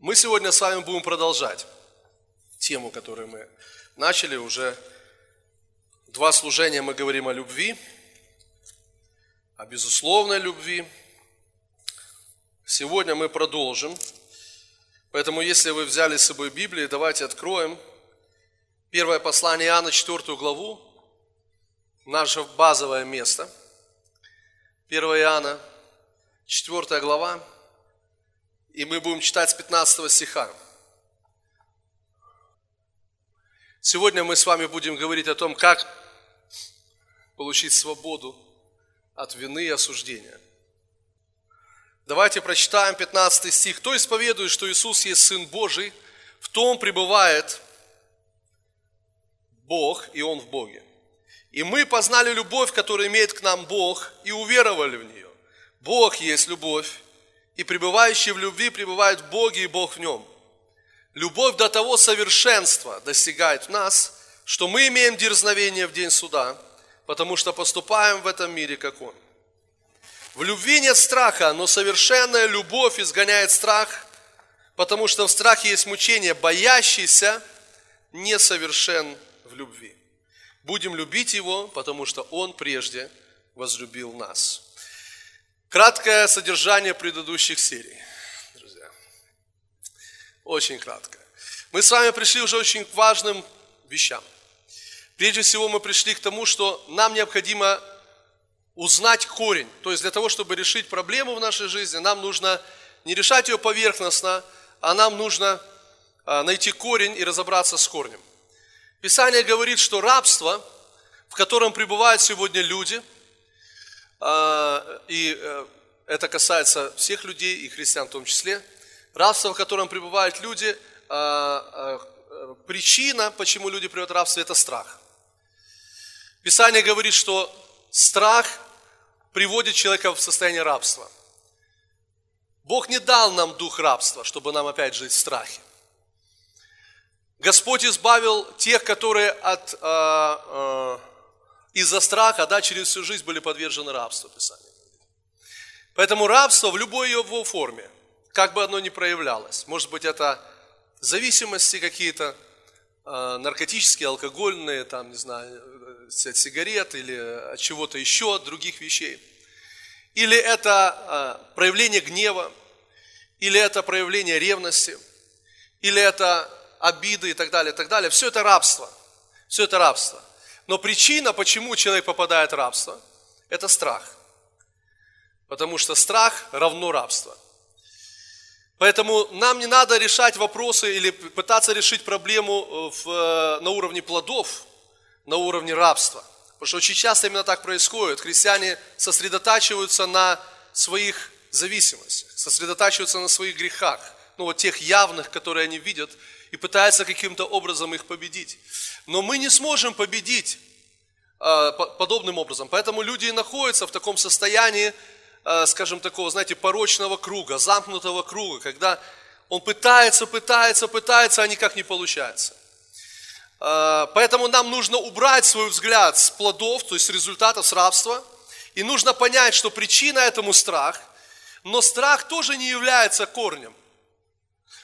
Мы сегодня с вами будем продолжать тему, которую мы начали уже. Два служения мы говорим о любви, о безусловной любви. Сегодня мы продолжим. Поэтому, если вы взяли с собой Библию, давайте откроем первое послание Иоанна, 4 главу, наше базовое место. 1 Иоанна, 4 глава, и мы будем читать с 15 стиха. Сегодня мы с вами будем говорить о том, как получить свободу от вины и осуждения. Давайте прочитаем 15 стих. «Кто исповедует, что Иисус есть Сын Божий, в том пребывает Бог, и Он в Боге. И мы познали любовь, которую имеет к нам Бог, и уверовали в нее. Бог есть любовь, и пребывающий в любви пребывает в Боге и Бог в нем. Любовь до того совершенства достигает в нас, что мы имеем дерзновение в день суда, потому что поступаем в этом мире, как Он. В любви нет страха, но совершенная любовь изгоняет страх, потому что в страхе есть мучение, боящийся несовершен в любви. Будем любить Его, потому что Он прежде возлюбил нас. Краткое содержание предыдущих серий, друзья. Очень краткое. Мы с вами пришли уже очень к важным вещам. Прежде всего мы пришли к тому, что нам необходимо узнать корень. То есть для того, чтобы решить проблему в нашей жизни, нам нужно не решать ее поверхностно, а нам нужно а, найти корень и разобраться с корнем. Писание говорит, что рабство, в котором пребывают сегодня люди – и э, это касается всех людей, и христиан в том числе, рабство, в котором пребывают люди, а, а, причина, почему люди приводят рабство, это страх. Писание говорит, что страх приводит человека в состояние рабства. Бог не дал нам дух рабства, чтобы нам опять жить в страхе. Господь избавил тех, которые от, из-за страха, да, через всю жизнь были подвержены рабству, Писание. Поэтому рабство в любой его форме, как бы оно ни проявлялось, может быть это зависимости какие-то, э, наркотические, алкогольные, там, не знаю, э, от сигарет или от чего-то еще, от других вещей. Или это э, проявление гнева, или это проявление ревности, или это обиды и так далее, и так далее. Все это рабство. Все это рабство. Но причина, почему человек попадает в рабство, это страх. Потому что страх равно рабство. Поэтому нам не надо решать вопросы или пытаться решить проблему э, в, э, на уровне плодов, на уровне рабства. Потому что очень часто именно так происходит. Христиане сосредотачиваются на своих зависимостях, сосредотачиваются на своих грехах, ну вот тех явных, которые они видят, и пытаются каким-то образом их победить. Но мы не сможем победить э, подобным образом. Поэтому люди находятся в таком состоянии, э, скажем, такого, знаете, порочного круга, замкнутого круга, когда он пытается, пытается, пытается, а никак не получается. Э, поэтому нам нужно убрать свой взгляд с плодов, то есть с результатов с рабства, и нужно понять, что причина этому страх, но страх тоже не является корнем.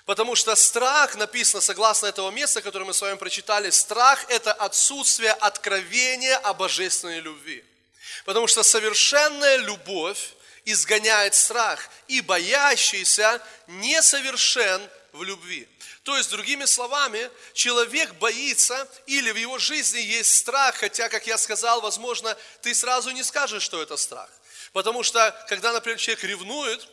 Потому что страх, написано согласно этого места, которое мы с вами прочитали, страх – это отсутствие откровения о божественной любви. Потому что совершенная любовь изгоняет страх, и боящийся несовершен в любви. То есть, другими словами, человек боится, или в его жизни есть страх, хотя, как я сказал, возможно, ты сразу не скажешь, что это страх. Потому что, когда, например, человек ревнует,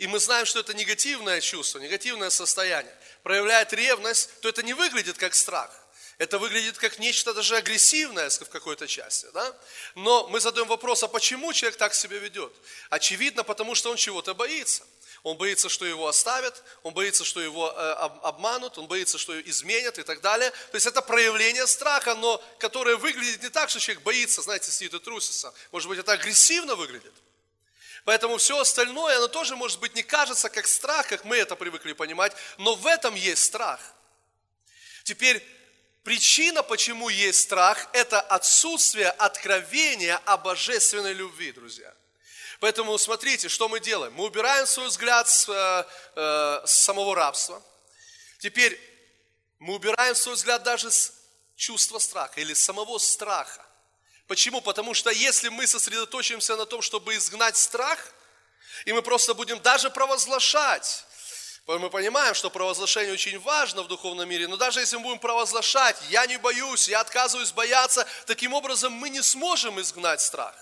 и мы знаем, что это негативное чувство, негативное состояние, проявляет ревность, то это не выглядит как страх. Это выглядит как нечто даже агрессивное в какой-то части. Да? Но мы задаем вопрос, а почему человек так себя ведет? Очевидно, потому что он чего-то боится. Он боится, что его оставят, он боится, что его э, обманут, он боится, что изменят и так далее. То есть это проявление страха, но которое выглядит не так, что человек боится, знаете, сидит и трусится. Может быть, это агрессивно выглядит. Поэтому все остальное, оно тоже, может быть, не кажется как страх, как мы это привыкли понимать, но в этом есть страх. Теперь причина, почему есть страх, это отсутствие откровения о божественной любви, друзья. Поэтому смотрите, что мы делаем. Мы убираем свой взгляд с, э, э, с самого рабства. Теперь мы убираем свой взгляд даже с чувства страха или самого страха. Почему? Потому что если мы сосредоточимся на том, чтобы изгнать страх, и мы просто будем даже провозглашать, мы понимаем, что провозглашение очень важно в духовном мире, но даже если мы будем провозглашать, я не боюсь, я отказываюсь бояться, таким образом мы не сможем изгнать страх.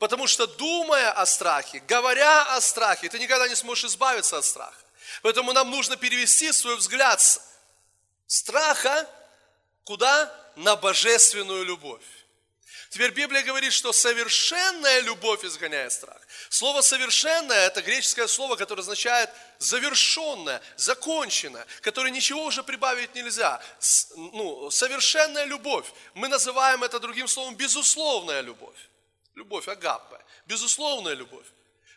Потому что думая о страхе, говоря о страхе, ты никогда не сможешь избавиться от страха. Поэтому нам нужно перевести свой взгляд с страха куда? На божественную любовь. Теперь Библия говорит, что совершенная любовь изгоняет страх. Слово совершенное – это греческое слово, которое означает завершенное, законченное, которое ничего уже прибавить нельзя. Ну, совершенная любовь. Мы называем это другим словом безусловная любовь. Любовь, агаппе. Безусловная любовь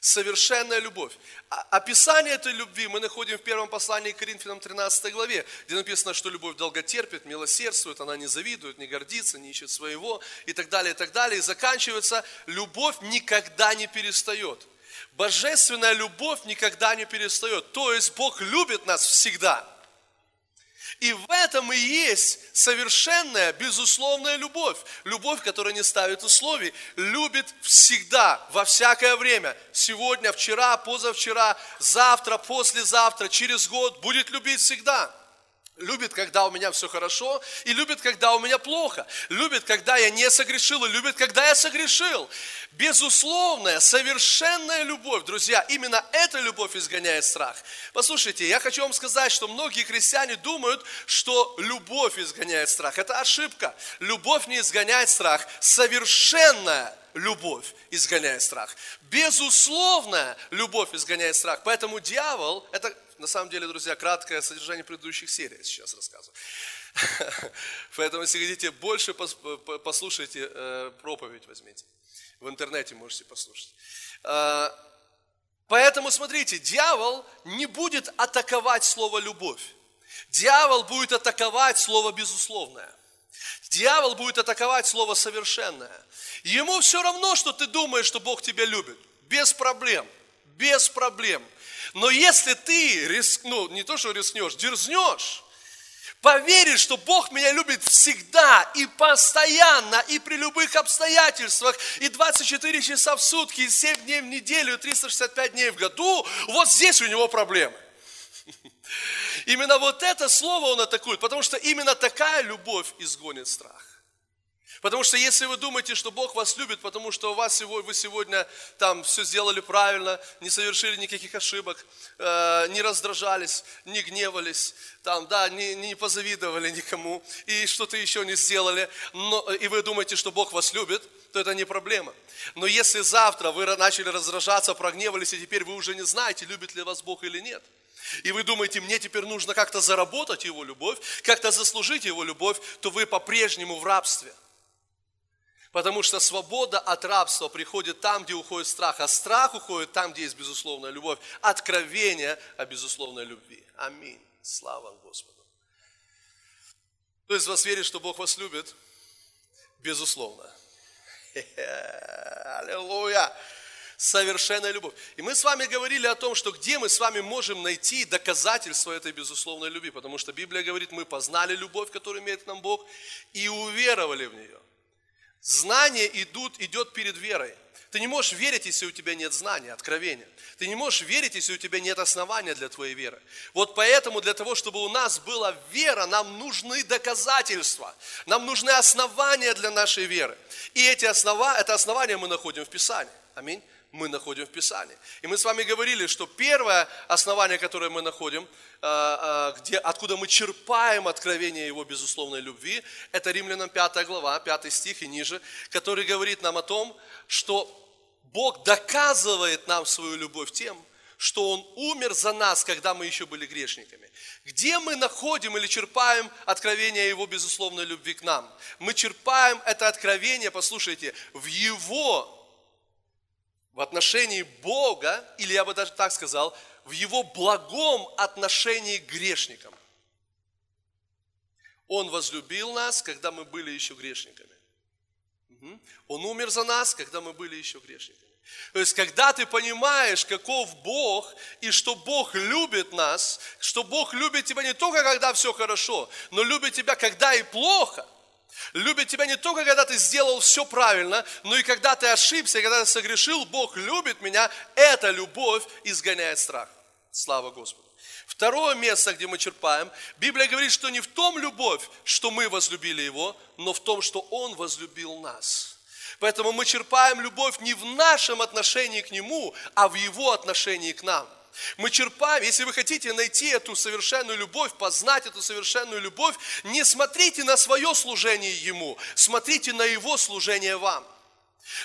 совершенная любовь. А, описание этой любви мы находим в первом послании к Коринфянам 13 главе, где написано, что любовь долготерпит, милосердствует, она не завидует, не гордится, не ищет своего и так далее, и так далее. И заканчивается, любовь никогда не перестает. Божественная любовь никогда не перестает. То есть Бог любит нас всегда – и в этом и есть совершенная, безусловная любовь. Любовь, которая не ставит условий, любит всегда, во всякое время. Сегодня, вчера, позавчера, завтра, послезавтра, через год. Будет любить всегда. Любит, когда у меня все хорошо, и любит, когда у меня плохо. Любит, когда я не согрешил, и любит, когда я согрешил. Безусловная, совершенная любовь, друзья, именно эта любовь изгоняет страх. Послушайте, я хочу вам сказать, что многие христиане думают, что любовь изгоняет страх. Это ошибка. Любовь не изгоняет страх. Совершенная любовь изгоняет страх. Безусловная любовь изгоняет страх. Поэтому дьявол, это на самом деле, друзья, краткое содержание предыдущих серий сейчас рассказываю. Поэтому, если хотите больше, послушайте э, проповедь возьмите. В интернете можете послушать. Э, поэтому, смотрите, дьявол не будет атаковать слово «любовь». Дьявол будет атаковать слово «безусловное». Дьявол будет атаковать слово «совершенное». Ему все равно, что ты думаешь, что Бог тебя любит. Без проблем. Без проблем. Но если ты, риск, ну, не то, что рискнешь, дерзнешь, поверишь, что Бог меня любит всегда и постоянно, и при любых обстоятельствах, и 24 часа в сутки, и 7 дней в неделю, и 365 дней в году, вот здесь у него проблемы. Именно вот это слово он атакует, потому что именно такая любовь изгонит страх. Потому что если вы думаете, что Бог вас любит, потому что у вас вы сегодня там все сделали правильно, не совершили никаких ошибок, э, не раздражались, не гневались, там, да, не, не позавидовали никому и что-то еще не сделали, но, и вы думаете, что Бог вас любит, то это не проблема. Но если завтра вы начали раздражаться, прогневались, и теперь вы уже не знаете, любит ли вас Бог или нет, и вы думаете, мне теперь нужно как-то заработать Его любовь, как-то заслужить Его любовь, то вы по-прежнему в рабстве – Потому что свобода от рабства приходит там, где уходит страх, а страх уходит там, где есть безусловная любовь. Откровение о безусловной любви. Аминь. Слава Господу. Кто из вас верит, что Бог вас любит? Безусловно. Аллилуйя. Совершенная любовь. И мы с вами говорили о том, что где мы с вами можем найти доказательства этой безусловной любви. Потому что Библия говорит, мы познали любовь, которую имеет нам Бог, и уверовали в нее. Знание идут, идет перед верой. Ты не можешь верить, если у тебя нет знания, откровения. Ты не можешь верить, если у тебя нет основания для твоей веры. Вот поэтому для того, чтобы у нас была вера, нам нужны доказательства. Нам нужны основания для нашей веры. И эти основания, это основания мы находим в Писании. Аминь мы находим в Писании. И мы с вами говорили, что первое основание, которое мы находим, а, а, где, откуда мы черпаем откровение Его безусловной любви, это Римлянам 5 глава, 5 стих и ниже, который говорит нам о том, что Бог доказывает нам свою любовь тем, что Он умер за нас, когда мы еще были грешниками. Где мы находим или черпаем откровение Его безусловной любви к нам? Мы черпаем это откровение, послушайте, в Его в отношении Бога, или я бы даже так сказал, в Его благом отношении к грешникам. Он возлюбил нас, когда мы были еще грешниками. Он умер за нас, когда мы были еще грешниками. То есть, когда ты понимаешь, каков Бог, и что Бог любит нас, что Бог любит тебя не только, когда все хорошо, но любит тебя, когда и плохо. Любит тебя не только, когда ты сделал все правильно, но и когда ты ошибся, когда ты согрешил, Бог любит меня. Эта любовь изгоняет страх. Слава Господу. Второе место, где мы черпаем, Библия говорит, что не в том любовь, что мы возлюбили Его, но в том, что Он возлюбил нас. Поэтому мы черпаем любовь не в нашем отношении к Нему, а в Его отношении к нам. Мы черпаем, если вы хотите найти эту совершенную любовь, познать эту совершенную любовь, не смотрите на свое служение Ему, смотрите на Его служение вам.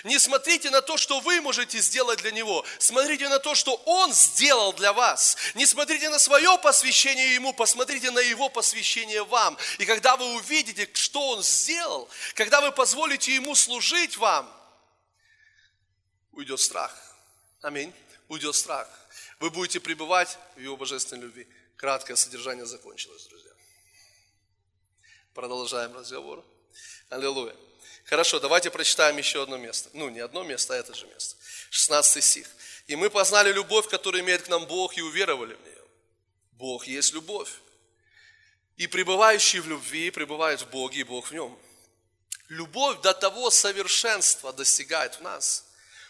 Не смотрите на то, что вы можете сделать для Него. Смотрите на то, что Он сделал для вас. Не смотрите на свое посвящение Ему, посмотрите на Его посвящение вам. И когда вы увидите, что Он сделал, когда вы позволите Ему служить вам, уйдет страх. Аминь. Уйдет страх. Вы будете пребывать в Его божественной любви. Краткое содержание закончилось, друзья. Продолжаем разговор. Аллилуйя. Хорошо, давайте прочитаем еще одно место. Ну, не одно место, а это же место. 16 стих. «И мы познали любовь, которую имеет к нам Бог, и уверовали в нее». Бог есть любовь. И пребывающий в любви пребывает в Боге, и Бог в нем. Любовь до того совершенства достигает в нас,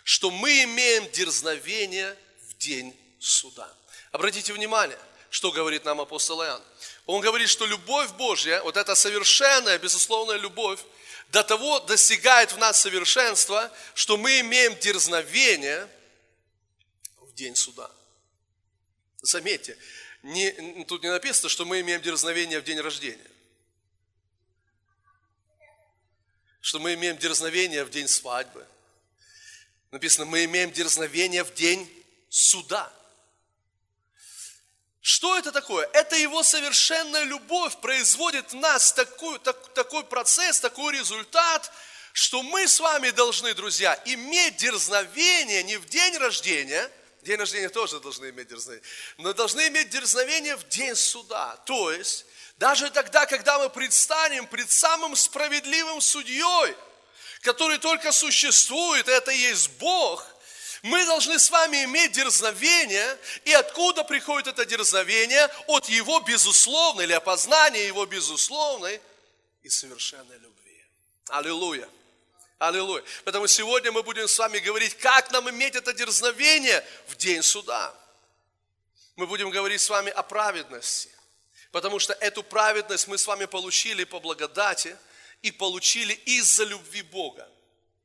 что мы имеем дерзновение в день суда. Обратите внимание, что говорит нам апостол Иоанн. Он говорит, что любовь Божья, вот эта совершенная, безусловная любовь, до того достигает в нас совершенства, что мы имеем дерзновение в день суда. Заметьте, не, тут не написано, что мы имеем дерзновение в день рождения. Что мы имеем дерзновение в день свадьбы. Написано, мы имеем дерзновение в день суда. Что это такое? Это его совершенная любовь производит в нас такой, так, такой процесс, такой результат, что мы с вами должны, друзья, иметь дерзновение не в день рождения, день рождения тоже должны иметь дерзновение, но должны иметь дерзновение в день суда. То есть, даже тогда, когда мы предстанем пред самым справедливым судьей, который только существует, это и есть Бог – мы должны с вами иметь дерзновение. И откуда приходит это дерзновение? От Его безусловной или опознания Его безусловной и совершенной любви. Аллилуйя. Аллилуйя. Поэтому сегодня мы будем с вами говорить, как нам иметь это дерзновение в день суда. Мы будем говорить с вами о праведности. Потому что эту праведность мы с вами получили по благодати и получили из-за любви Бога.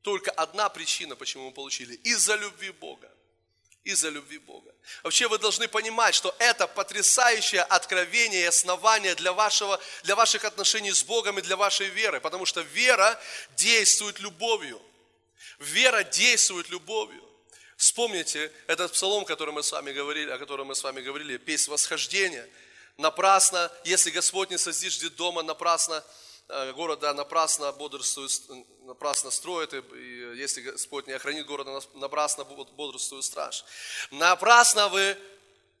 Только одна причина, почему мы получили. Из-за любви Бога. Из-за любви Бога. Вообще вы должны понимать, что это потрясающее откровение и основание для, вашего, для ваших отношений с Богом и для вашей веры. Потому что вера действует любовью. Вера действует любовью. Вспомните этот псалом, который мы с вами говорили, о котором мы с вами говорили, песнь восхождения. Напрасно, если Господь не создишь дома, напрасно города напрасно бодрствует, напрасно строит, и если Господь не охранит города, напрасно бодрствует страж. Напрасно вы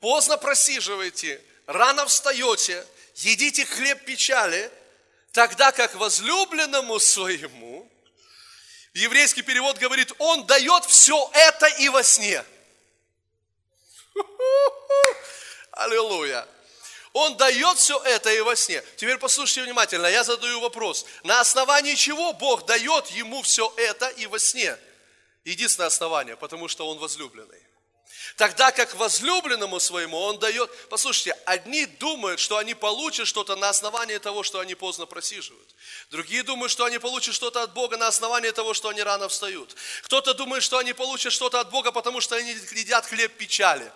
поздно просиживаете, рано встаете, едите хлеб печали, тогда как возлюбленному своему, еврейский перевод говорит, он дает все это и во сне. Аллилуйя. Он дает все это и во сне. Теперь послушайте внимательно, я задаю вопрос. На основании чего Бог дает ему все это и во сне? Единственное основание, потому что он возлюбленный. Тогда как возлюбленному своему он дает, послушайте, одни думают, что они получат что-то на основании того, что они поздно просиживают. Другие думают, что они получат что-то от Бога на основании того, что они рано встают. Кто-то думает, что они получат что-то от Бога, потому что они едят хлеб печали.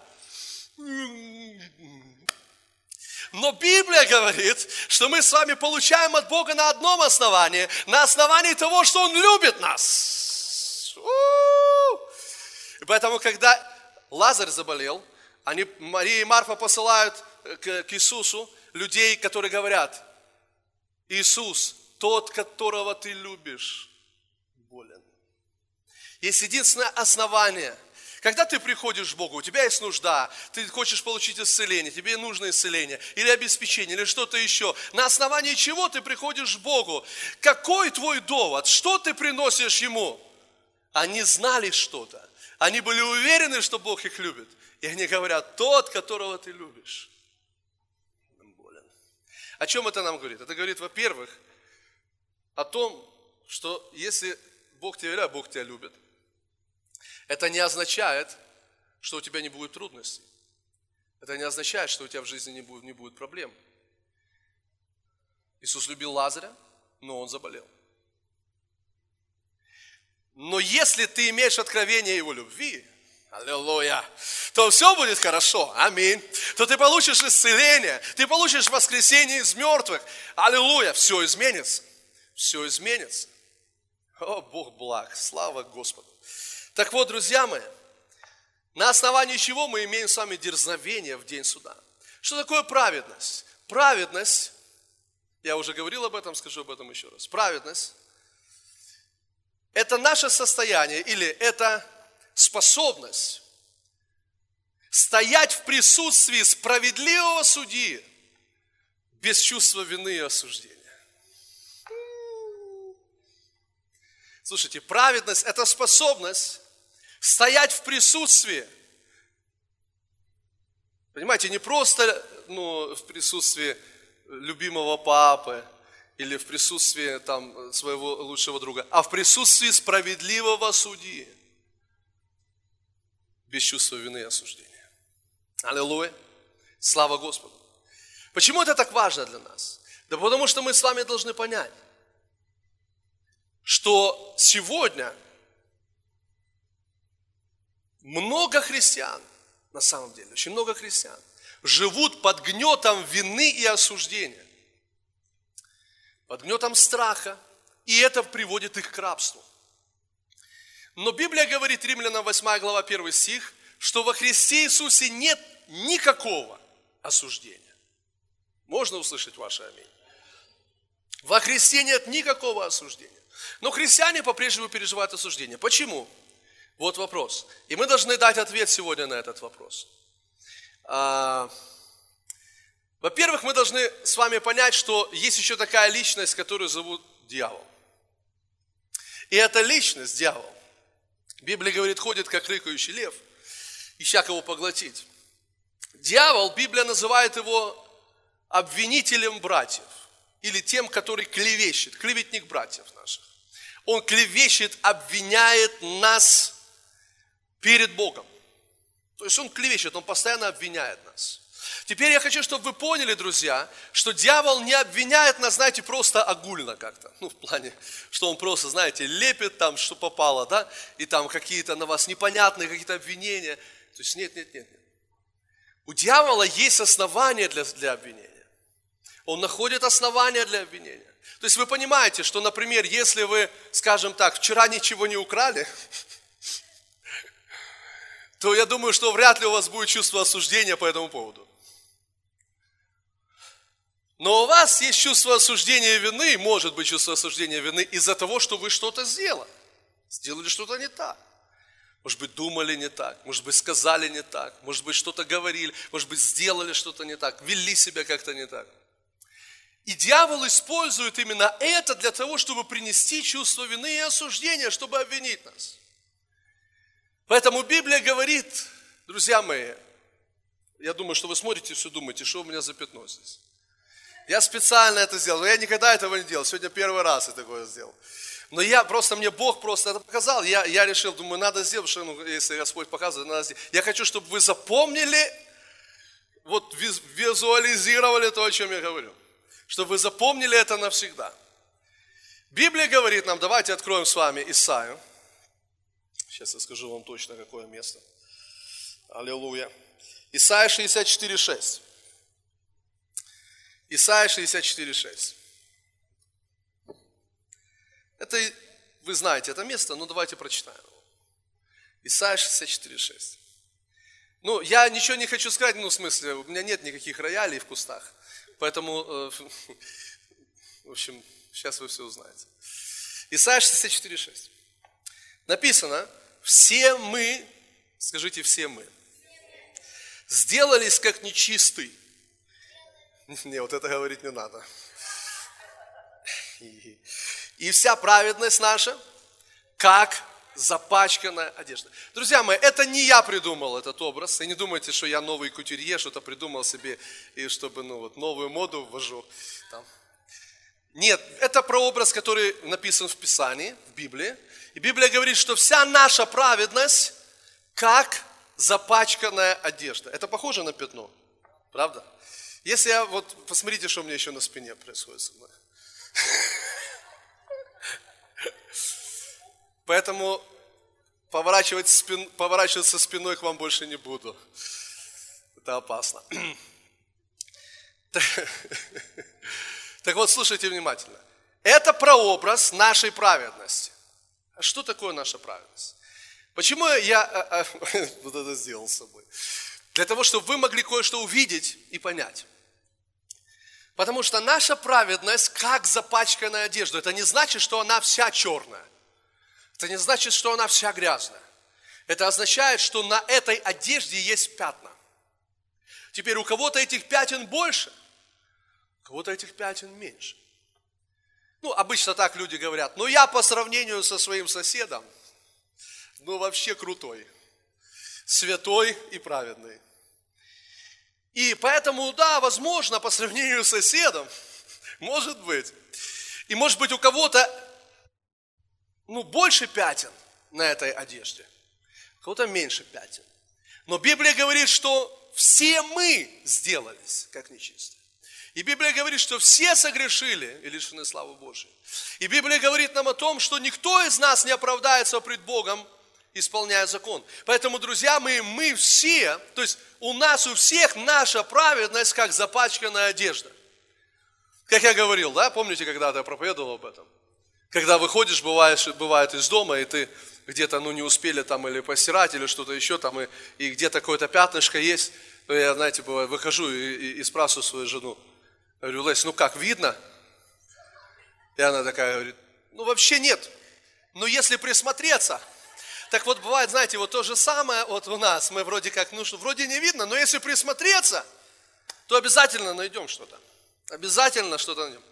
Но Библия говорит, что мы с вами получаем от Бога на одном основании, на основании того, что Он любит нас. И поэтому, когда Лазарь заболел, они, Мария и Марфа посылают к, к Иисусу людей, которые говорят, Иисус, тот, которого ты любишь, болен. Есть единственное основание – когда ты приходишь к Богу, у тебя есть нужда, ты хочешь получить исцеление, тебе нужно исцеление, или обеспечение, или что-то еще. На основании чего ты приходишь к Богу? Какой твой довод? Что ты приносишь Ему? Они знали что-то. Они были уверены, что Бог их любит. И они говорят, тот, которого ты любишь. Болен. О чем это нам говорит? Это говорит, во-первых, о том, что если Бог тебя любит, Бог тебя любит, это не означает, что у тебя не будет трудностей. Это не означает, что у тебя в жизни не будет, не будет проблем. Иисус любил Лазаря, но он заболел. Но если ты имеешь откровение Его любви, Аллилуйя. То все будет хорошо. Аминь. То ты получишь исцеление. Ты получишь воскресение из мертвых. Аллилуйя. Все изменится. Все изменится. О, Бог благ. Слава Господу. Так вот, друзья мои, на основании чего мы имеем с вами дерзновение в день суда? Что такое праведность? Праведность, я уже говорил об этом, скажу об этом еще раз. Праведность – это наше состояние или это способность стоять в присутствии справедливого судьи без чувства вины и осуждения. Слушайте, праведность – это способность стоять в присутствии. Понимаете, не просто ну, в присутствии любимого папы или в присутствии там, своего лучшего друга, а в присутствии справедливого судьи без чувства вины и осуждения. Аллилуйя. Слава Господу. Почему это так важно для нас? Да потому что мы с вами должны понять, что сегодня много христиан, на самом деле, очень много христиан, живут под гнетом вины и осуждения, под гнетом страха, и это приводит их к рабству. Но Библия говорит, Римлянам 8 глава 1 стих, что во Христе Иисусе нет никакого осуждения. Можно услышать ваше аминь? Во Христе нет никакого осуждения. Но христиане по-прежнему переживают осуждение. Почему? Вот вопрос. И мы должны дать ответ сегодня на этот вопрос. А, во-первых, мы должны с вами понять, что есть еще такая личность, которую зовут дьявол. И эта личность, дьявол, Библия говорит, ходит как рыкающий лев, ища кого поглотить. Дьявол, Библия называет его обвинителем братьев или тем, который клевещет, клеветник братьев наших. Он клевещет, обвиняет нас перед Богом. То есть он клевещет, он постоянно обвиняет нас. Теперь я хочу, чтобы вы поняли, друзья, что дьявол не обвиняет нас, знаете, просто огульно как-то. Ну, в плане, что он просто, знаете, лепит там, что попало, да, и там какие-то на вас непонятные какие-то обвинения. То есть нет, нет, нет, нет. У дьявола есть основания для, для обвинения. Он находит основания для обвинения. То есть вы понимаете, что, например, если вы, скажем так, вчера ничего не украли, то я думаю, что вряд ли у вас будет чувство осуждения по этому поводу. Но у вас есть чувство осуждения вины, может быть чувство осуждения вины из-за того, что вы что-то сделали. Сделали что-то не так. Может быть, думали не так, может быть, сказали не так, может быть, что-то говорили, может быть, сделали что-то не так, вели себя как-то не так. И дьявол использует именно это для того, чтобы принести чувство вины и осуждения, чтобы обвинить нас. Поэтому Библия говорит, друзья мои, я думаю, что вы смотрите, все думаете, что у меня за пятно здесь. Я специально это сделал, но я никогда этого не делал. Сегодня первый раз я такое сделал. Но я просто, мне Бог просто это показал. Я, я решил, думаю, надо сделать, что ну, если Господь показывает, надо сделать. Я хочу, чтобы вы запомнили, вот визуализировали то, о чем я говорю. Чтобы вы запомнили это навсегда. Библия говорит нам, давайте откроем с вами Исаию. Сейчас я скажу вам точно, какое место. Аллилуйя. Исайя 64, 6. Исайя 64,6. Это, вы знаете это место, но давайте прочитаем его. Исайя 64,6. Ну, я ничего не хочу сказать, ну, в смысле, у меня нет никаких роялей в кустах. Поэтому, э, в общем, сейчас вы все узнаете. Исайя 64,6. Написано, все мы, скажите, все мы, сделались как нечистый, не, вот это говорить не надо. И вся праведность наша, как запачканная одежда. Друзья мои, это не я придумал этот образ. И не думайте, что я новый кутюрье, что-то придумал себе, и чтобы, ну вот, новую моду ввожу. Там. Нет, это прообраз, который написан в Писании, в Библии. И Библия говорит, что вся наша праведность, как запачканная одежда. Это похоже на пятно, правда? Если я, вот, посмотрите, что у меня еще на спине происходит со мной. Поэтому поворачивать спин, поворачиваться спиной к вам больше не буду. Это опасно. Так вот, слушайте внимательно. Это прообраз нашей праведности. А что такое наша праведность? Почему я а, а, вот это сделал с собой? Для того, чтобы вы могли кое-что увидеть и понять. Потому что наша праведность как запачканная одежда. Это не значит, что она вся черная. Это не значит, что она вся грязная. Это означает, что на этой одежде есть пятна. Теперь у кого-то этих пятен больше, кого-то этих пятен меньше. Ну, обычно так люди говорят, ну я по сравнению со своим соседом, ну вообще крутой, святой и праведный. И поэтому, да, возможно, по сравнению с соседом, может быть. И может быть у кого-то ну, больше пятен на этой одежде, у кого-то меньше пятен. Но Библия говорит, что все мы сделались, как нечистые. И Библия говорит, что все согрешили и лишены славы Божией. И Библия говорит нам о том, что никто из нас не оправдается пред Богом, исполняя закон. Поэтому, друзья мои, мы все, то есть у нас у всех наша праведность, как запачканная одежда. Как я говорил, да, помните, когда-то я проповедовал об этом? Когда выходишь, бываешь, бывает из дома, и ты где-то, ну, не успели там или постирать, или что-то еще там, и, и где-то какое-то пятнышко есть, я, знаете, бывает, выхожу и, и, и спрашиваю свою жену, говорю, Лесь, ну как, видно? И она такая говорит, ну вообще нет, но если присмотреться, так вот бывает, знаете, вот то же самое вот у нас, мы вроде как, ну что, вроде не видно, но если присмотреться, то обязательно найдем что-то, обязательно что-то найдем.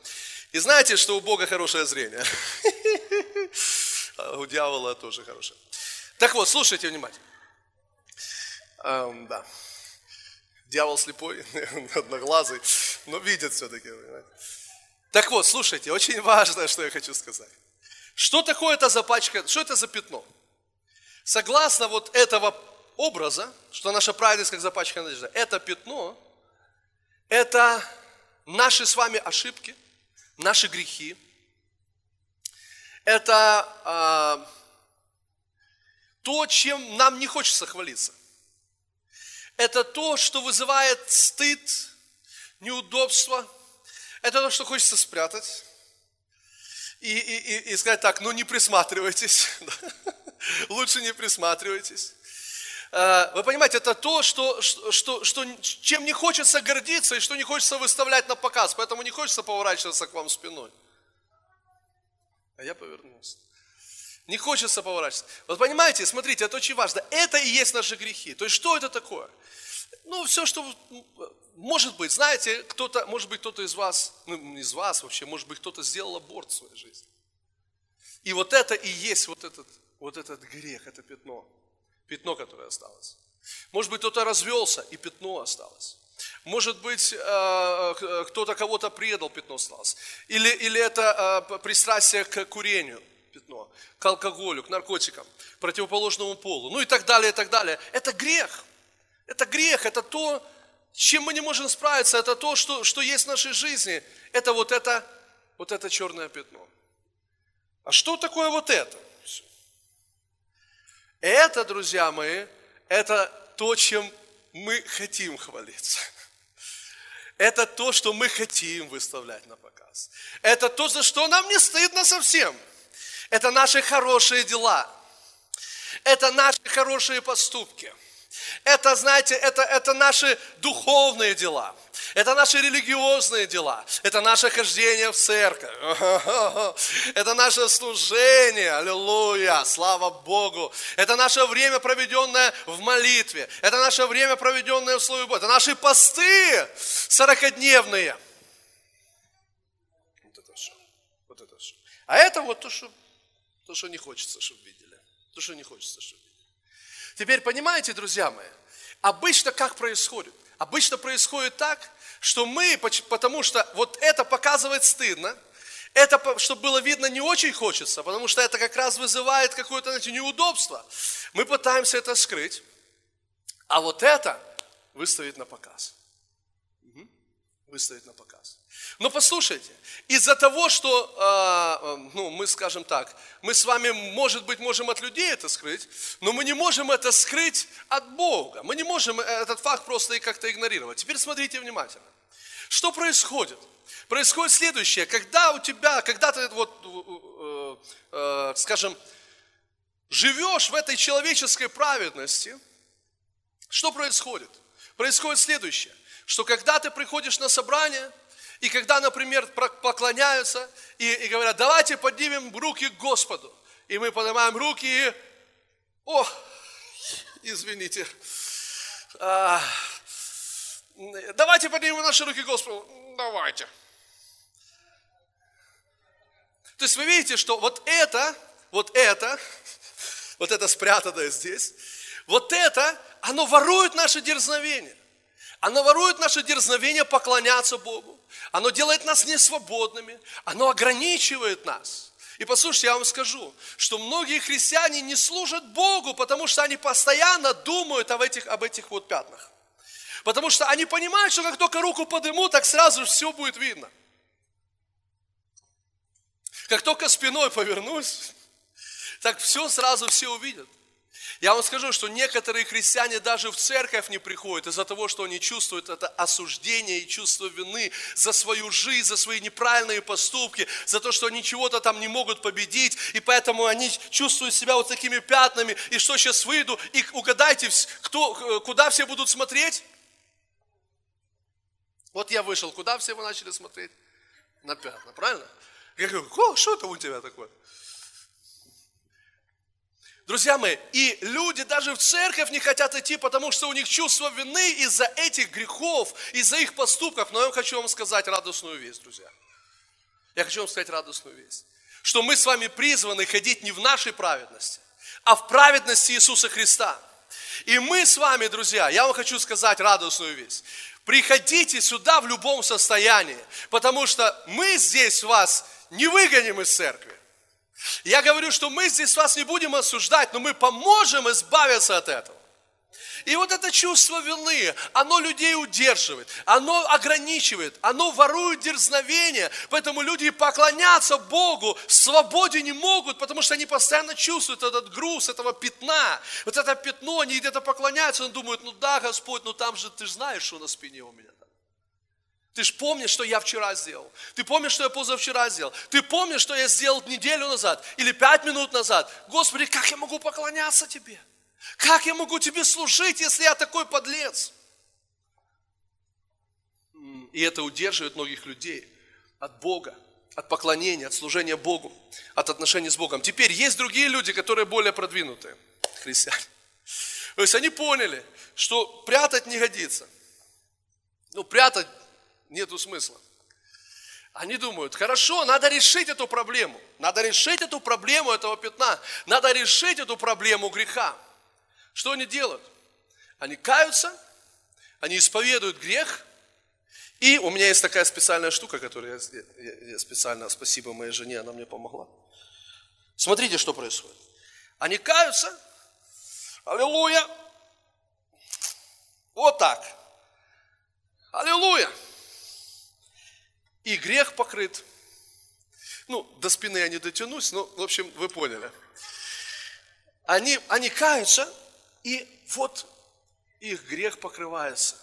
И знаете, что у Бога хорошее зрение. А у дьявола тоже хорошее. Так вот, слушайте внимательно. Да. Дьявол слепой, одноглазый, но видит все-таки. Так вот, слушайте, очень важное, что я хочу сказать. Что такое это запачка, что это за пятно? Согласно вот этого образа, что наша праведность как запачканная одежда, это пятно, это наши с вами ошибки – наши грехи. Это а, то, чем нам не хочется хвалиться. Это то, что вызывает стыд, неудобство. Это то, что хочется спрятать. И, и, и, и сказать так, ну не присматривайтесь. Лучше не присматривайтесь. А, вы понимаете, это то, что, что, что, чем не хочется гордиться и что не хочется выставлять на показ, поэтому не хочется поворачиваться к вам спиной. А я повернулся. Не хочется поворачиваться. Вот понимаете, смотрите, это очень важно. Это и есть наши грехи. То есть что это такое? Ну, все, что, может быть, знаете, кто-то, может быть, кто-то из вас, ну, из вас вообще, может быть, кто-то сделал аборт в своей жизни. И вот это и есть вот этот, вот этот грех, это пятно пятно, которое осталось. Может быть, кто-то развелся, и пятно осталось. Может быть, э, кто-то кого-то предал, пятно осталось. Или, или это э, пристрастие к курению, пятно, к алкоголю, к наркотикам, противоположному полу, ну и так далее, и так далее. Это грех. Это грех, это то, с чем мы не можем справиться, это то, что, что есть в нашей жизни. Это вот это, вот это черное пятно. А что такое вот это? Это, друзья мои, это то, чем мы хотим хвалиться. Это то, что мы хотим выставлять на показ. Это то, за что нам не стыдно совсем. Это наши хорошие дела. Это наши хорошие поступки. Это, знаете, это, это наши духовные дела. Это наши религиозные дела. Это наше хождение в церковь. Это наше служение. Аллилуйя. Слава Богу. Это наше время, проведенное в молитве. Это наше время, проведенное в Слове Божьем. Это наши посты сорокодневные. Вот это что. Вот это что. А это вот то, что, то, что не хочется, чтобы видели. То, что не хочется, чтобы Теперь понимаете, друзья мои, обычно как происходит? Обычно происходит так, что мы, потому что вот это показывает стыдно, это, чтобы было видно, не очень хочется, потому что это как раз вызывает какое-то, знаете, неудобство. Мы пытаемся это скрыть, а вот это выставить на показ. Выставить на показ. Но послушайте, из-за того, что, э, ну, мы скажем так, мы с вами, может быть, можем от людей это скрыть, но мы не можем это скрыть от Бога. Мы не можем этот факт просто и как-то игнорировать. Теперь смотрите внимательно. Что происходит? Происходит следующее. Когда у тебя, когда ты вот, э, э, скажем, живешь в этой человеческой праведности, что происходит? Происходит следующее, что когда ты приходишь на собрание, и когда, например, поклоняются и, и говорят, давайте поднимем руки к Господу, и мы поднимаем руки и, о, извините, а, давайте поднимем наши руки к Господу, давайте. То есть вы видите, что вот это, вот это, вот это спрятанное здесь, вот это, оно ворует наше дерзновение. Оно ворует наше дерзновение поклоняться Богу. Оно делает нас несвободными. Оно ограничивает нас. И послушайте, я вам скажу, что многие христиане не служат Богу, потому что они постоянно думают об этих, об этих вот пятнах. Потому что они понимают, что как только руку подыму, так сразу все будет видно. Как только спиной повернусь, так все сразу все увидят. Я вам скажу, что некоторые христиане даже в церковь не приходят из-за того, что они чувствуют это осуждение и чувство вины за свою жизнь, за свои неправильные поступки, за то, что они чего-то там не могут победить, и поэтому они чувствуют себя вот такими пятнами, и что сейчас выйду, и угадайте, кто, куда все будут смотреть? Вот я вышел, куда все вы начали смотреть? На пятна, правильно? Я говорю, что это у тебя такое? Друзья мои, и люди даже в церковь не хотят идти, потому что у них чувство вины из-за этих грехов, из-за их поступков. Но я хочу вам сказать радостную весть, друзья. Я хочу вам сказать радостную весть. Что мы с вами призваны ходить не в нашей праведности, а в праведности Иисуса Христа. И мы с вами, друзья, я вам хочу сказать радостную весть. Приходите сюда в любом состоянии, потому что мы здесь вас не выгоним из церкви. Я говорю, что мы здесь вас не будем осуждать, но мы поможем избавиться от этого. И вот это чувство вины, оно людей удерживает, оно ограничивает, оно ворует дерзновение. Поэтому люди поклоняться Богу в свободе не могут, потому что они постоянно чувствуют этот груз, этого пятна. Вот это пятно, они где-то поклоняются, они думают, ну да, Господь, ну там же ты знаешь, что на спине у меня. Ты же помнишь, что я вчера сделал. Ты помнишь, что я позавчера сделал. Ты помнишь, что я сделал неделю назад или пять минут назад. Господи, как я могу поклоняться Тебе? Как я могу Тебе служить, если я такой подлец? И это удерживает многих людей от Бога, от поклонения, от служения Богу, от отношений с Богом. Теперь есть другие люди, которые более продвинутые, христиане. То есть они поняли, что прятать не годится. Ну, прятать нету смысла. Они думают, хорошо, надо решить эту проблему. Надо решить эту проблему этого пятна. Надо решить эту проблему греха. Что они делают? Они каются, они исповедуют грех. И у меня есть такая специальная штука, которую я, я, я специально, спасибо моей жене, она мне помогла. Смотрите, что происходит. Они каются, аллилуйя, вот так, аллилуйя и грех покрыт. Ну, до спины я не дотянусь, но, в общем, вы поняли. Они, они каются, и вот их грех покрывается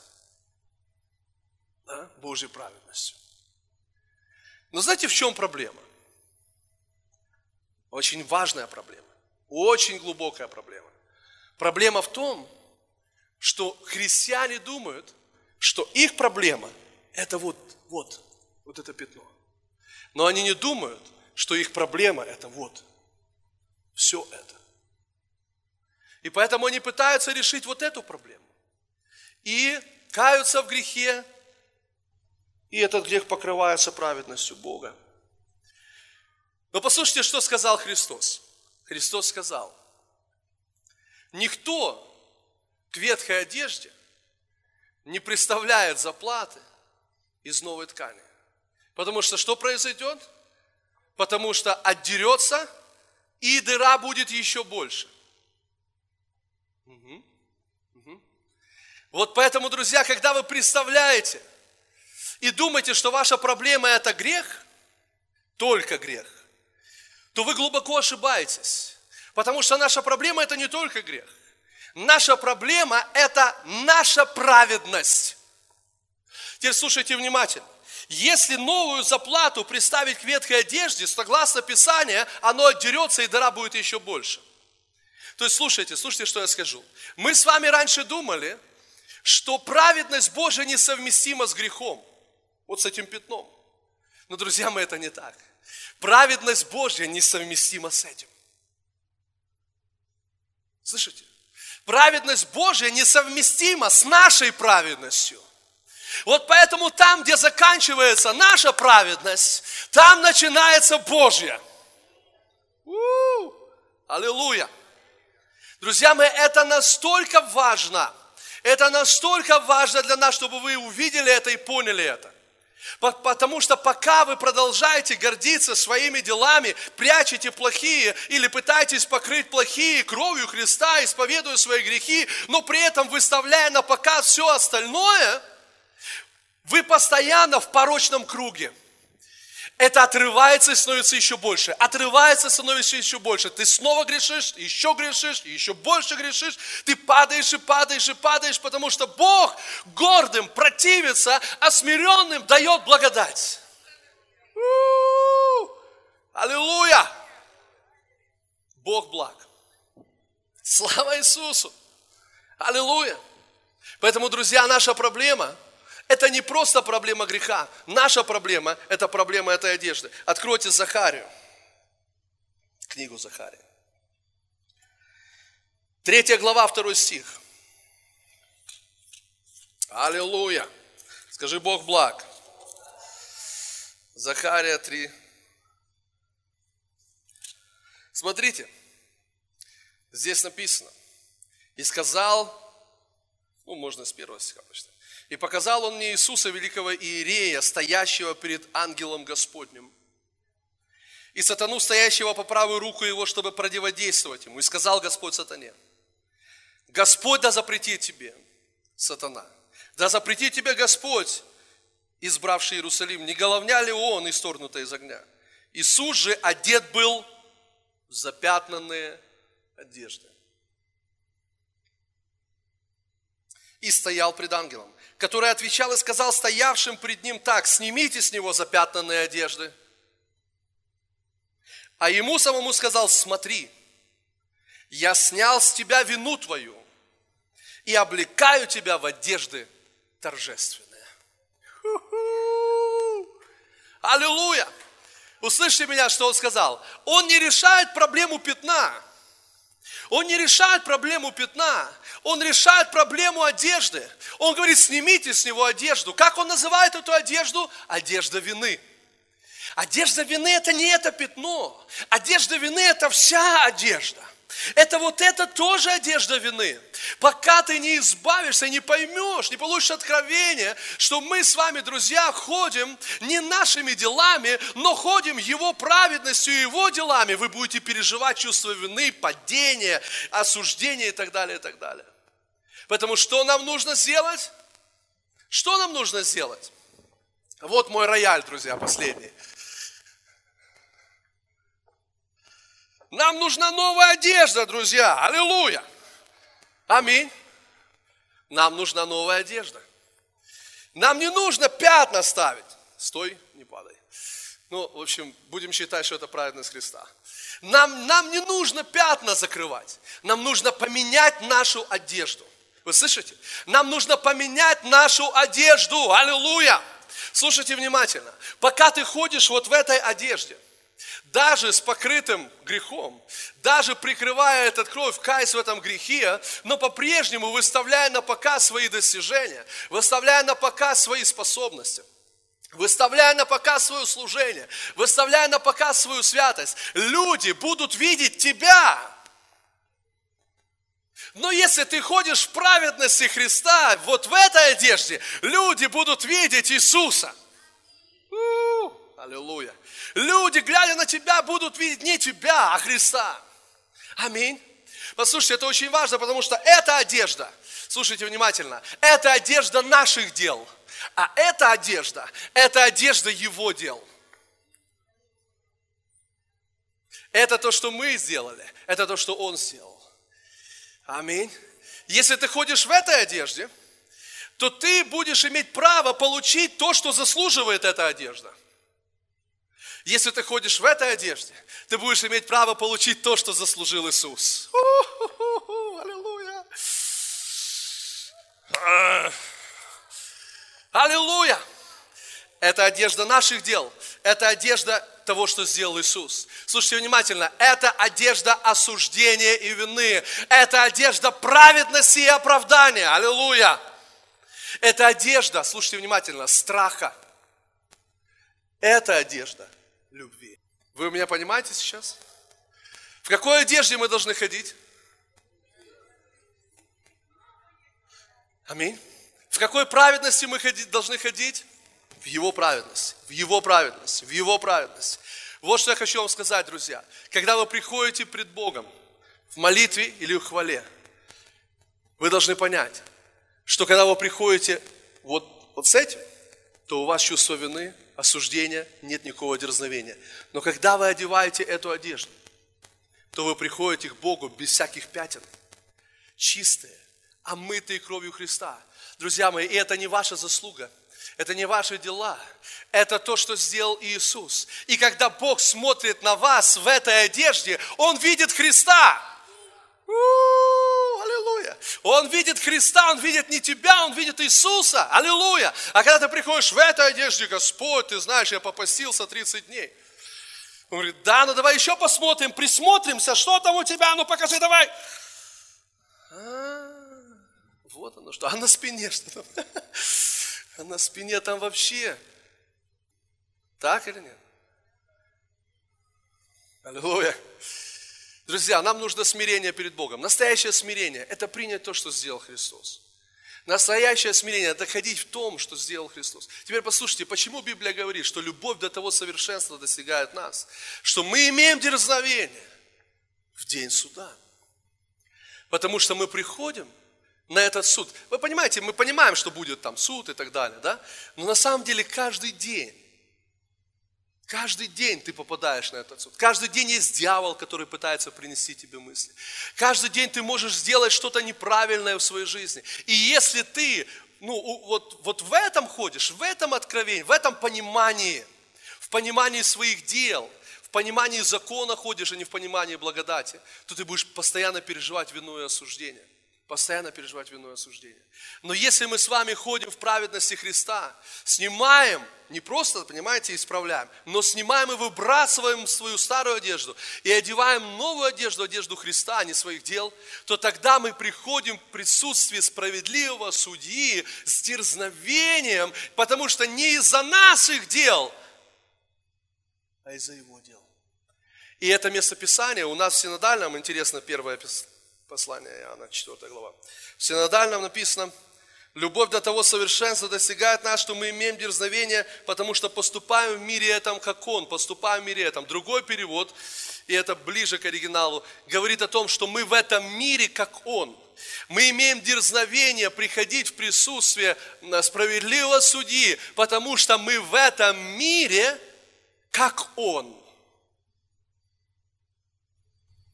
да, Божьей праведностью. Но знаете, в чем проблема? Очень важная проблема, очень глубокая проблема. Проблема в том, что христиане думают, что их проблема – это вот, вот, вот это пятно. Но они не думают, что их проблема это вот, все это. И поэтому они пытаются решить вот эту проблему. И каются в грехе, и этот грех покрывается праведностью Бога. Но послушайте, что сказал Христос. Христос сказал, Никто к ветхой одежде не представляет заплаты из новой ткани. Потому что что произойдет? Потому что отдерется, и дыра будет еще больше. Угу. Угу. Вот поэтому, друзья, когда вы представляете и думаете, что ваша проблема это грех, только грех, то вы глубоко ошибаетесь. Потому что наша проблема это не только грех. Наша проблема это наша праведность. Теперь слушайте внимательно. Если новую заплату приставить к ветхой одежде, согласно Писанию, оно отдерется и дыра будет еще больше. То есть слушайте, слушайте, что я скажу. Мы с вами раньше думали, что праведность Божия несовместима с грехом. Вот с этим пятном. Но, друзья мои, это не так. Праведность Божья несовместима с этим. Слышите? Праведность Божья несовместима с нашей праведностью. Вот поэтому там, где заканчивается наша праведность, там начинается Божья. Аллилуйя! Друзья мои, это настолько важно, это настолько важно для нас, чтобы вы увидели это и поняли это. Потому что пока вы продолжаете гордиться своими делами, прячете плохие или пытаетесь покрыть плохие кровью Христа, исповедуя свои грехи, но при этом выставляя на показ все остальное, вы постоянно в порочном круге – это отрывается и становится еще больше. Отрывается, становится еще больше. Ты снова грешишь, еще грешишь, еще больше грешишь. Ты падаешь и падаешь и падаешь, потому что Бог гордым противится, а смиренным дает благодать. У-у-у! Аллилуйя! Бог благ. Слава Иисусу! Аллилуйя! Поэтому, друзья, наша проблема – это не просто проблема греха. Наша проблема – это проблема этой одежды. Откройте Захарию. Книгу Захария. Третья глава, второй стих. Аллилуйя. Скажи, Бог благ. Захария 3. Смотрите, здесь написано. И сказал, ну, можно с первого стиха почитать. И показал он мне Иисуса, великого Иерея, стоящего перед ангелом Господним. И сатану, стоящего по правую руку его, чтобы противодействовать ему. И сказал Господь сатане, Господь да запретит тебе, сатана, да запретит тебе Господь, избравший Иерусалим, не головня ли он, исторгнутый из огня? Иисус же одет был в запятнанные одежды. И стоял пред ангелом который отвечал и сказал стоявшим пред ним так, снимите с него запятнанные одежды. А ему самому сказал, смотри, я снял с тебя вину твою и облекаю тебя в одежды торжественные. Аллилуйя! Услышьте меня, что он сказал. Он не решает проблему пятна. Он не решает проблему пятна, он решает проблему одежды. Он говорит, снимите с него одежду. Как он называет эту одежду? Одежда вины. Одежда вины это не это пятно. Одежда вины это вся одежда. Это вот это тоже одежда вины. Пока ты не избавишься, не поймешь, не получишь откровение, что мы с вами, друзья, ходим не нашими делами, но ходим Его праведностью и Его делами, вы будете переживать чувство вины, падения, осуждения и так далее, и так далее. Поэтому что нам нужно сделать? Что нам нужно сделать? Вот мой рояль, друзья, последний. Нам нужна новая одежда, друзья. Аллилуйя. Аминь. Нам нужна новая одежда. Нам не нужно пятна ставить. Стой, не падай. Ну, в общем, будем считать, что это праведность Христа. Нам, нам не нужно пятна закрывать. Нам нужно поменять нашу одежду. Вы слышите? Нам нужно поменять нашу одежду. Аллилуйя. Слушайте внимательно. Пока ты ходишь вот в этой одежде, даже с покрытым грехом, даже прикрывая этот кровь, каясь в этом грехе, но по-прежнему выставляя на показ свои достижения, выставляя на показ свои способности, выставляя на показ свое служение, выставляя на показ свою святость, люди будут видеть тебя. Но если ты ходишь в праведности Христа, вот в этой одежде люди будут видеть Иисуса. У-у-у, аллилуйя. Люди, глядя на тебя, будут видеть не тебя, а Христа. Аминь. Послушайте, это очень важно, потому что эта одежда, слушайте внимательно, это одежда наших дел, а эта одежда, это одежда Его дел. Это то, что мы сделали, это то, что Он сделал. Аминь. Если ты ходишь в этой одежде, то ты будешь иметь право получить то, что заслуживает эта одежда. Если ты ходишь в этой одежде, ты будешь иметь право получить то, что заслужил Иисус. Аллилуйя! Аллилуйя! Это одежда наших дел. Это одежда того, что сделал Иисус. Слушайте внимательно. Это одежда осуждения и вины. Это одежда праведности и оправдания. Аллилуйя! Это одежда, слушайте внимательно, страха. Это одежда любви. Вы меня понимаете сейчас? В какой одежде мы должны ходить? Аминь. В какой праведности мы должны ходить? В Его праведности, в Его праведности, в Его праведности. Вот что я хочу вам сказать, друзья. Когда вы приходите пред Богом в молитве или в хвале, вы должны понять, что когда вы приходите вот, вот с этим, то у вас чувство вины, осуждения, нет никакого дерзновения. Но когда вы одеваете эту одежду, то вы приходите к Богу без всяких пятен, чистые, омытые кровью Христа. Друзья мои, и это не ваша заслуга, это не ваши дела, это то, что сделал Иисус. И когда Бог смотрит на вас в этой одежде, Он видит Христа. Аллилуйя. Он видит Христа, он видит не тебя, он видит Иисуса. Аллилуйя. А когда ты приходишь в этой одежде, Господь, ты знаешь, я попастился 30 дней. Он говорит, да, ну давай еще посмотрим, присмотримся, что там у тебя, ну покажи, давай. А, вот оно что, а на спине что там? А на спине там вообще. Так или нет? Аллилуйя. Друзья, нам нужно смирение перед Богом. Настоящее смирение – это принять то, что сделал Христос. Настоящее смирение – это ходить в том, что сделал Христос. Теперь послушайте, почему Библия говорит, что любовь до того совершенства достигает нас, что мы имеем дерзновение в день суда. Потому что мы приходим на этот суд. Вы понимаете, мы понимаем, что будет там суд и так далее, да? Но на самом деле каждый день Каждый день ты попадаешь на этот суд. Каждый день есть дьявол, который пытается принести тебе мысли. Каждый день ты можешь сделать что-то неправильное в своей жизни. И если ты ну, вот, вот в этом ходишь, в этом откровении, в этом понимании, в понимании своих дел, в понимании закона ходишь, а не в понимании благодати, то ты будешь постоянно переживать вину и осуждение постоянно переживать вину и осуждение. Но если мы с вами ходим в праведности Христа, снимаем, не просто, понимаете, исправляем, но снимаем и выбрасываем свою старую одежду и одеваем новую одежду, одежду Христа, а не своих дел, то тогда мы приходим в присутствие справедливого судьи с дерзновением, потому что не из-за наших дел, а из-за его дел. И это местописание у нас в синодальном, интересно, первое Послание Иоанна, 4 глава. В синодальном написано, Любовь до того совершенства достигает нас, что мы имеем дерзновение, потому что поступаем в мире этом, как Он, поступаем в мире этом. Другой перевод, и это ближе к оригиналу, говорит о том, что мы в этом мире, как Он. Мы имеем дерзновение приходить в присутствие справедливого судьи, потому что мы в этом мире, как Он.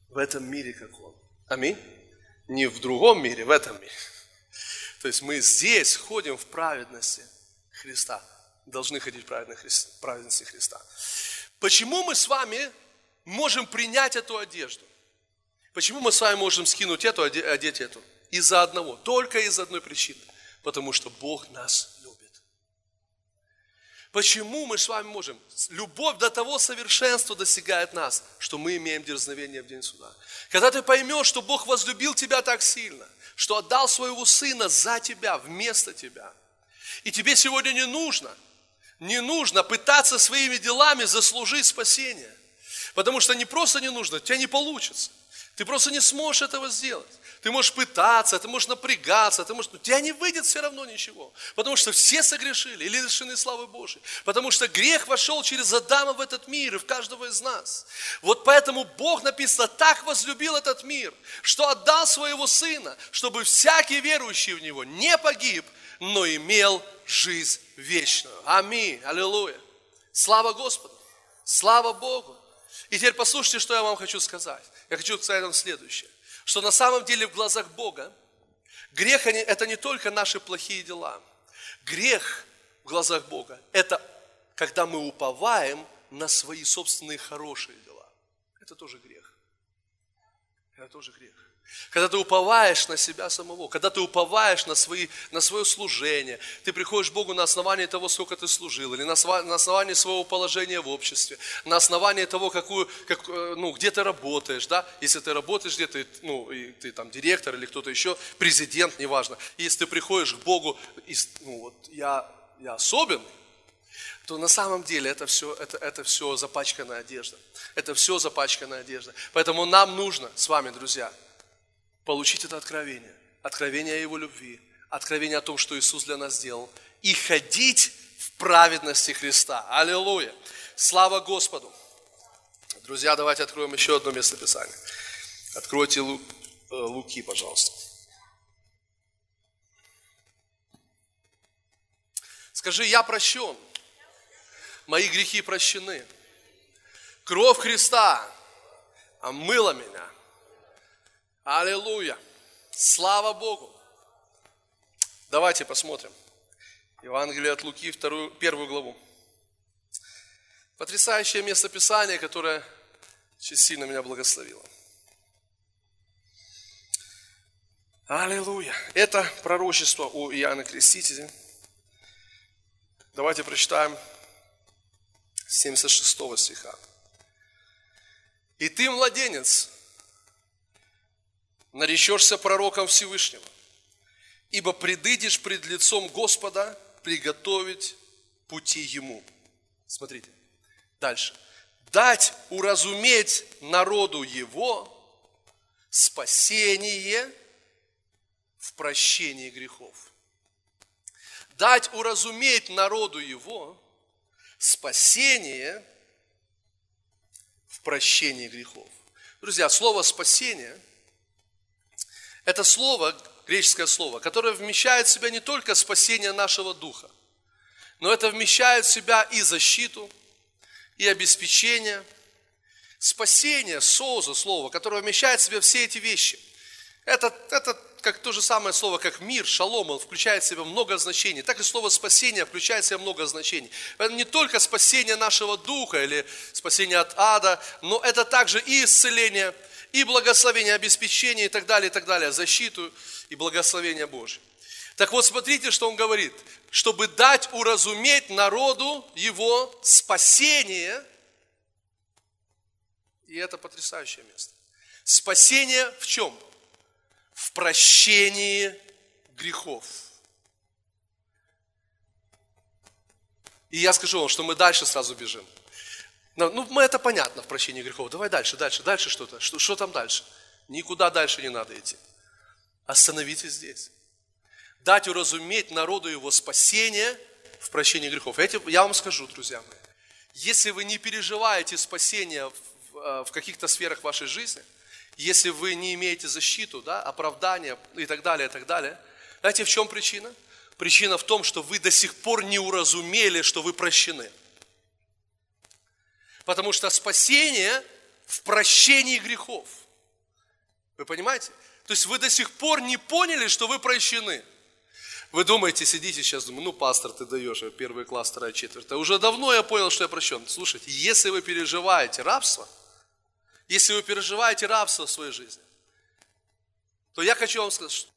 В этом мире, как Он. Аминь. Не в другом мире, в этом мире. То есть мы здесь ходим в праведности Христа. Должны ходить в праведности Христа. Почему мы с вами можем принять эту одежду? Почему мы с вами можем скинуть эту, одеть эту? Из-за одного, только из одной причины. Потому что Бог нас Почему мы с вами можем? Любовь до того совершенства достигает нас, что мы имеем дерзновение в день суда. Когда ты поймешь, что Бог возлюбил тебя так сильно, что отдал своего Сына за тебя, вместо тебя. И тебе сегодня не нужно, не нужно пытаться своими делами заслужить спасение. Потому что не просто не нужно, у тебя не получится. Ты просто не сможешь этого сделать. Ты можешь пытаться, ты можешь напрягаться, ты можешь... но у тебя не выйдет все равно ничего. Потому что все согрешили или лишены славы Божьей. Потому что грех вошел через Адама в этот мир и в каждого из нас. Вот поэтому Бог написано, так возлюбил этот мир, что отдал своего Сына, чтобы всякий верующий в Него не погиб, но имел жизнь вечную. Аминь. Аллилуйя. Слава Господу. Слава Богу. И теперь послушайте, что я вам хочу сказать. Я хочу сказать вам следующее. Что на самом деле в глазах Бога грех – это не только наши плохие дела. Грех в глазах Бога – это когда мы уповаем на свои собственные хорошие дела. Это тоже грех. Это тоже грех. Когда ты уповаешь на себя самого, когда ты уповаешь на, свои, на свое служение, ты приходишь к Богу на основании того, сколько ты служил, или на, основании своего положения в обществе, на основании того, какую, как, э, ну, где ты работаешь, да, если ты работаешь где-то, ну, и ты там директор или кто-то еще, президент, неважно, если ты приходишь к Богу, и, ну, вот я, я особенный, то на самом деле это все, это, это все запачканная одежда. Это все запачканная одежда. Поэтому нам нужно с вами, друзья, получить это откровение, откровение о Его любви, откровение о том, что Иисус для нас сделал, и ходить в праведности Христа. Аллилуйя! Слава Господу! Друзья, давайте откроем еще одно место Писания. Откройте Лу, э, Луки, пожалуйста. Скажи, я прощен. Мои грехи прощены. Кровь Христа омыла меня. Аллилуйя! Слава Богу! Давайте посмотрим. Евангелие от Луки, вторую, первую главу. Потрясающее место Писания, которое очень сильно меня благословило. Аллилуйя! Это пророчество у Иоанна Крестителя. Давайте прочитаем 76 стиха. «И ты, младенец, наречешься пророком Всевышнего, ибо предыдешь пред лицом Господа приготовить пути Ему. Смотрите, дальше. Дать уразуметь народу Его спасение в прощении грехов. Дать уразуметь народу Его спасение в прощении грехов. Друзья, слово «спасение» – это слово, греческое слово, которое вмещает в себя не только спасение нашего духа, но это вмещает в себя и защиту, и обеспечение, спасение, соза, слово, которое вмещает в себя все эти вещи. Это, это как то же самое слово, как мир, шалом, он включает в себя много значений. Так и слово спасение включает в себя много значений. Это не только спасение нашего духа или спасение от ада, но это также и исцеление, и благословение, обеспечение и так далее, и так далее, защиту и благословение Божье. Так вот, смотрите, что он говорит. Чтобы дать уразуметь народу его спасение, и это потрясающее место. Спасение в чем? В прощении грехов. И я скажу вам, что мы дальше сразу бежим. Ну, мы это понятно в прощении грехов. Давай дальше, дальше, дальше что-то. Что, что там дальше? Никуда дальше не надо идти. Остановитесь здесь. Дать уразуметь народу его спасение в прощении грехов. Я, я вам скажу, друзья мои, если вы не переживаете спасение в, э, в каких-то сферах вашей жизни, если вы не имеете защиту, да, оправдания и так далее, и так далее, знаете, в чем причина? Причина в том, что вы до сих пор не уразумели, что вы прощены – Потому что спасение в прощении грехов. Вы понимаете? То есть вы до сих пор не поняли, что вы прощены. Вы думаете, сидите сейчас, думаете, ну, пастор, ты даешь, первый класс, вторая, четвертая. Уже давно я понял, что я прощен. Слушайте, если вы переживаете рабство, если вы переживаете рабство в своей жизни, то я хочу вам сказать, что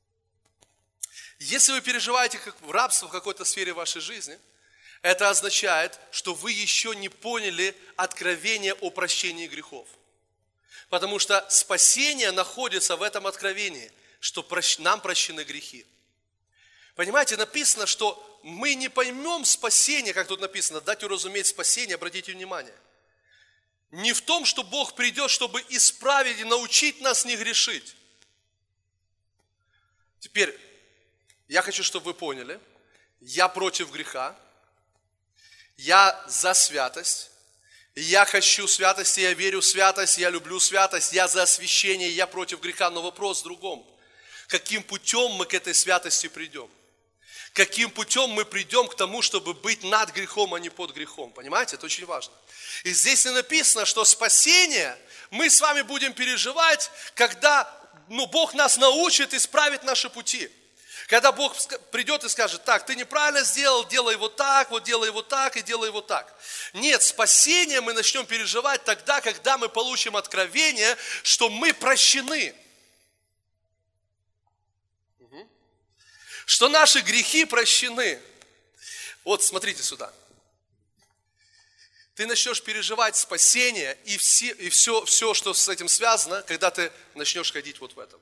если вы переживаете как рабство в какой-то сфере вашей жизни – это означает, что вы еще не поняли откровение о прощении грехов. Потому что спасение находится в этом откровении, что нам прощены грехи. Понимаете, написано, что мы не поймем спасение, как тут написано, дать уразуметь спасение, обратите внимание. не в том, что Бог придет, чтобы исправить и научить нас не грешить. Теперь, я хочу, чтобы вы поняли, я против греха, я за святость, я хочу святости, я верю в святость, я люблю святость, я за освящение, я против греха. Но вопрос в другом. Каким путем мы к этой святости придем? Каким путем мы придем к тому, чтобы быть над грехом, а не под грехом? Понимаете, это очень важно. И здесь не написано, что спасение мы с вами будем переживать, когда ну, Бог нас научит исправить наши пути. Когда Бог придет и скажет, так, ты неправильно сделал, делай вот так, вот делай вот так и делай вот так. Нет, спасение мы начнем переживать тогда, когда мы получим откровение, что мы прощены. Что наши грехи прощены. Вот смотрите сюда. Ты начнешь переживать спасение и, все, и все, все, что с этим связано, когда ты начнешь ходить вот в этом.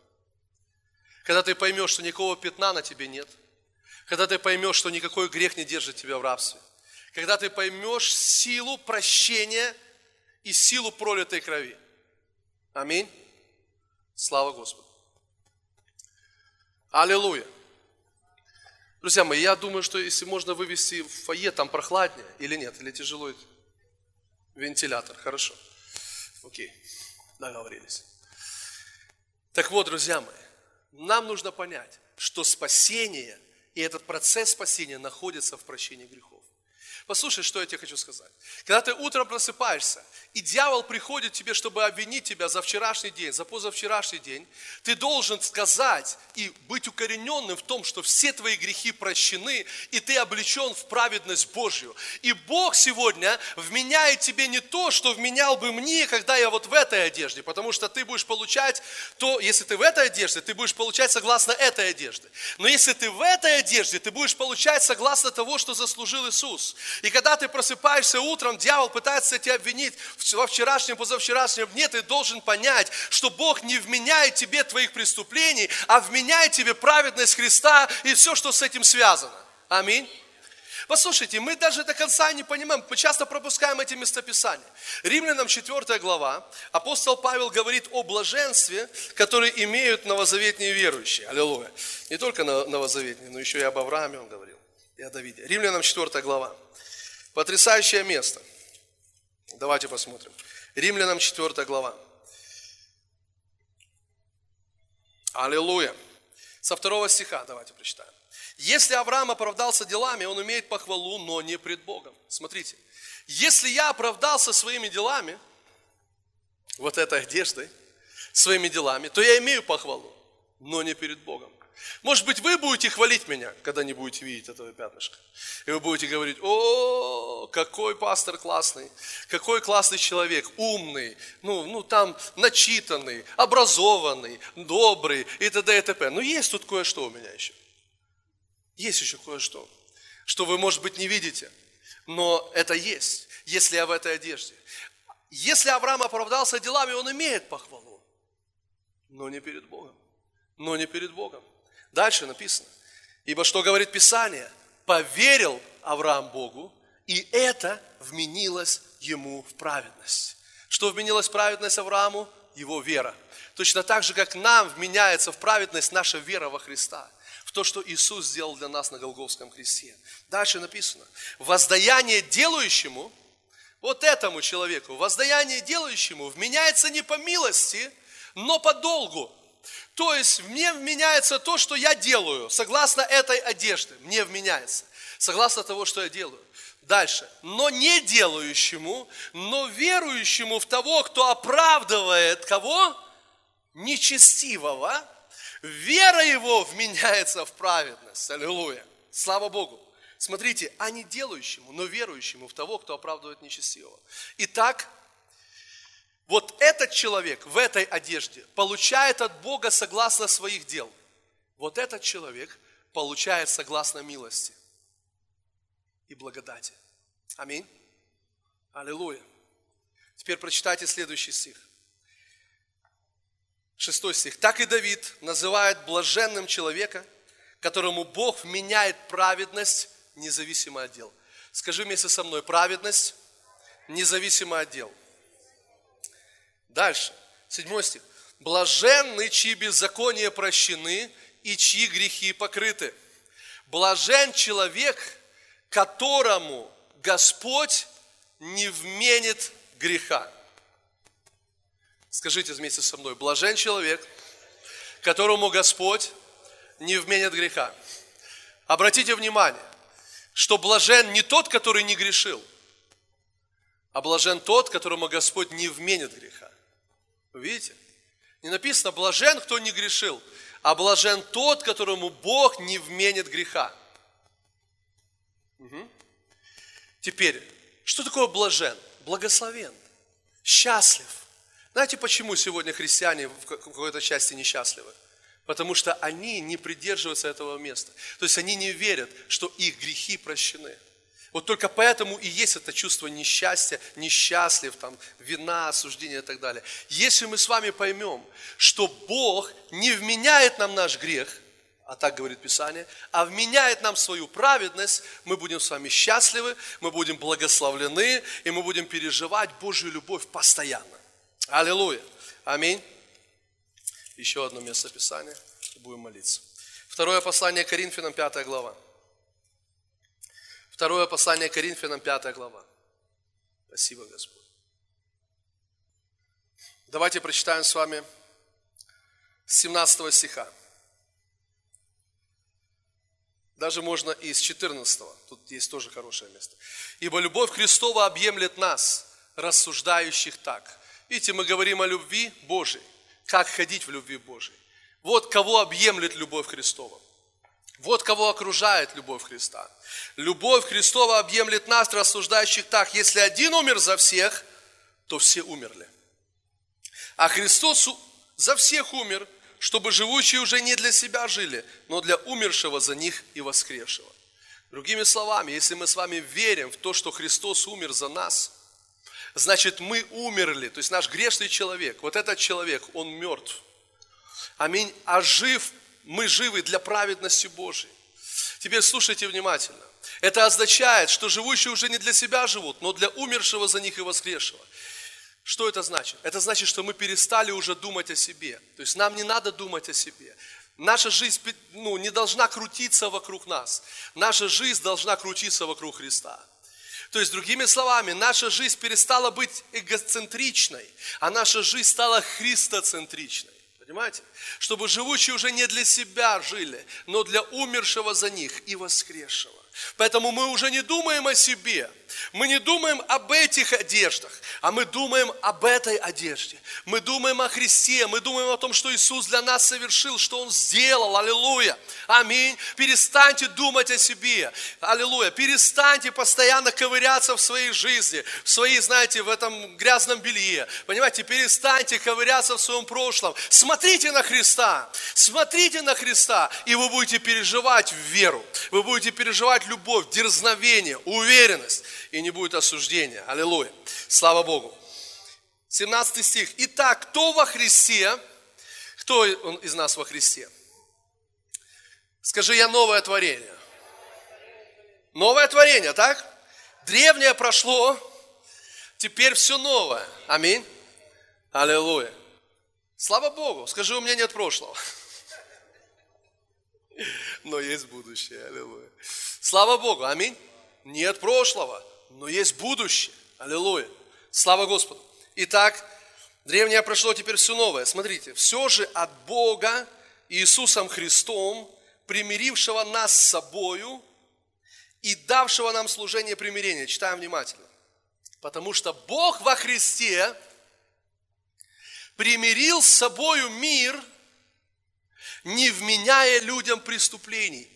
Когда ты поймешь, что никакого пятна на тебе нет. Когда ты поймешь, что никакой грех не держит тебя в рабстве. Когда ты поймешь силу прощения и силу пролитой крови. Аминь. Слава Господу. Аллилуйя. Друзья мои, я думаю, что если можно вывести в фойе, там прохладнее или нет, или тяжело вентилятор, хорошо. Окей, договорились. Так вот, друзья мои, нам нужно понять, что спасение и этот процесс спасения находится в прощении грехов. Послушай, что я тебе хочу сказать. Когда ты утром просыпаешься, и дьявол приходит к тебе, чтобы обвинить тебя за вчерашний день, за позавчерашний день, ты должен сказать и быть укорененным в том, что все твои грехи прощены, и ты облечен в праведность Божью. И Бог сегодня вменяет тебе не то, что вменял бы мне, когда я вот в этой одежде, потому что ты будешь получать то, если ты в этой одежде, ты будешь получать согласно этой одежде. Но если ты в этой одежде, ты будешь получать согласно того, что заслужил Иисус. И когда ты просыпаешься утром, дьявол пытается тебя обвинить во вчерашнем, позавчерашнем дне, ты должен понять, что Бог не вменяет тебе твоих преступлений, а вменяет тебе праведность Христа и все, что с этим связано. Аминь. Послушайте, мы даже до конца не понимаем, мы часто пропускаем эти местописания. Римлянам 4 глава, апостол Павел говорит о блаженстве, которое имеют новозаветные верующие. Аллилуйя. Не только новозаветные, но еще и об Аврааме он говорил, и о Давиде. Римлянам 4 глава. Потрясающее место. Давайте посмотрим. Римлянам 4 глава. Аллилуйя. Со второго стиха давайте прочитаем. Если Авраам оправдался делами, он имеет похвалу, но не пред Богом. Смотрите, если я оправдался своими делами, вот этой одеждой, своими делами, то я имею похвалу, но не перед Богом. Может быть, вы будете хвалить меня, когда не будете видеть этого пятнышка. И вы будете говорить, о, какой пастор классный, какой классный человек, умный, ну, ну там начитанный, образованный, добрый и т.д. и т.п. Но есть тут кое-что у меня еще. Есть еще кое-что, что вы, может быть, не видите, но это есть, если я в этой одежде. Если Авраам оправдался делами, он имеет похвалу, но не перед Богом. Но не перед Богом. Дальше написано. Ибо что говорит Писание? Поверил Авраам Богу, и это вменилось ему в праведность. Что вменилось в праведность Аврааму? Его вера. Точно так же, как нам вменяется в праведность наша вера во Христа. В то, что Иисус сделал для нас на Голговском кресте. Дальше написано. Воздаяние делающему, вот этому человеку, воздаяние делающему вменяется не по милости, но по долгу. То есть мне вменяется то, что я делаю, согласно этой одежде, мне вменяется, согласно того, что я делаю. Дальше. Но не делающему, но верующему в того, кто оправдывает кого? Нечестивого, вера его вменяется в праведность. Аллилуйя. Слава Богу. Смотрите, а не делающему, но верующему в того, кто оправдывает нечестивого. Итак, вот этот человек в этой одежде получает от Бога согласно своих дел. Вот этот человек получает согласно милости и благодати. Аминь. Аллилуйя. Теперь прочитайте следующий стих. Шестой стих. Так и Давид называет блаженным человека, которому Бог меняет праведность независимо от дел. Скажи вместе со мной, праведность независимо от дел. Дальше, седьмой стих. Блаженны, чьи беззакония прощены и чьи грехи покрыты. Блажен человек, которому Господь не вменит греха. Скажите вместе со мной, блажен человек, которому Господь не вменит греха. Обратите внимание, что блажен не тот, который не грешил, а блажен тот, которому Господь не вменит греха. Видите? Не написано блажен, кто не грешил, а блажен тот, которому Бог не вменит греха. Угу. Теперь, что такое блажен? Благословен, счастлив. Знаете, почему сегодня христиане в какой-то части несчастливы? Потому что они не придерживаются этого места. То есть они не верят, что их грехи прощены. Вот только поэтому и есть это чувство несчастья, несчастлив, там, вина, осуждения и так далее. Если мы с вами поймем, что Бог не вменяет нам наш грех, а так говорит Писание, а вменяет нам свою праведность, мы будем с вами счастливы, мы будем благословлены, и мы будем переживать Божью любовь постоянно. Аллилуйя. Аминь. Еще одно место Писания, будем молиться. Второе послание Коринфянам, 5 глава. Второе послание Коринфянам, 5 глава. Спасибо, Господь. Давайте прочитаем с вами 17 стиха. Даже можно и с 14. Тут есть тоже хорошее место. «Ибо любовь Христова объемлет нас, рассуждающих так». Видите, мы говорим о любви Божией как ходить в любви Божией. Вот кого объемлет любовь Христова. Вот кого окружает любовь Христа. Любовь Христова объемлет нас, рассуждающих так, если один умер за всех, то все умерли. А Христос за всех умер, чтобы живущие уже не для себя жили, но для умершего за них и воскресшего. Другими словами, если мы с вами верим в то, что Христос умер за нас – значит мы умерли, то есть наш грешный человек, вот этот человек, он мертв. Аминь. А жив, мы живы для праведности Божией. Теперь слушайте внимательно. Это означает, что живущие уже не для себя живут, но для умершего за них и воскресшего. Что это значит? Это значит, что мы перестали уже думать о себе. То есть нам не надо думать о себе. Наша жизнь ну, не должна крутиться вокруг нас. Наша жизнь должна крутиться вокруг Христа. То есть, другими словами, наша жизнь перестала быть эгоцентричной, а наша жизнь стала христоцентричной. Понимаете? Чтобы живущие уже не для себя жили, но для умершего за них и воскресшего. Поэтому мы уже не думаем о себе, мы не думаем об этих одеждах, а мы думаем об этой одежде. Мы думаем о Христе, мы думаем о том, что Иисус для нас совершил, что Он сделал. Аллилуйя. Аминь. Перестаньте думать о себе. Аллилуйя. Перестаньте постоянно ковыряться в своей жизни, в своей, знаете, в этом грязном белье. Понимаете, перестаньте ковыряться в своем прошлом. Смотрите на Христа. Смотрите на Христа, и вы будете переживать веру. Вы будете переживать любовь, дерзновение, уверенность и не будет осуждения. Аллилуйя. Слава Богу. 17 стих. Итак, кто во Христе? Кто он из нас во Христе? Скажи, я новое творение. Новое творение, так? Древнее прошло, теперь все новое. Аминь. Аллилуйя. Слава Богу. Скажи, у меня нет прошлого. Но есть будущее. Аллилуйя. Слава Богу. Аминь. Нет прошлого но есть будущее. Аллилуйя. Слава Господу. Итак, древнее прошло, теперь все новое. Смотрите, все же от Бога Иисусом Христом, примирившего нас с собою и давшего нам служение примирения. Читаем внимательно. Потому что Бог во Христе примирил с собою мир, не вменяя людям преступлений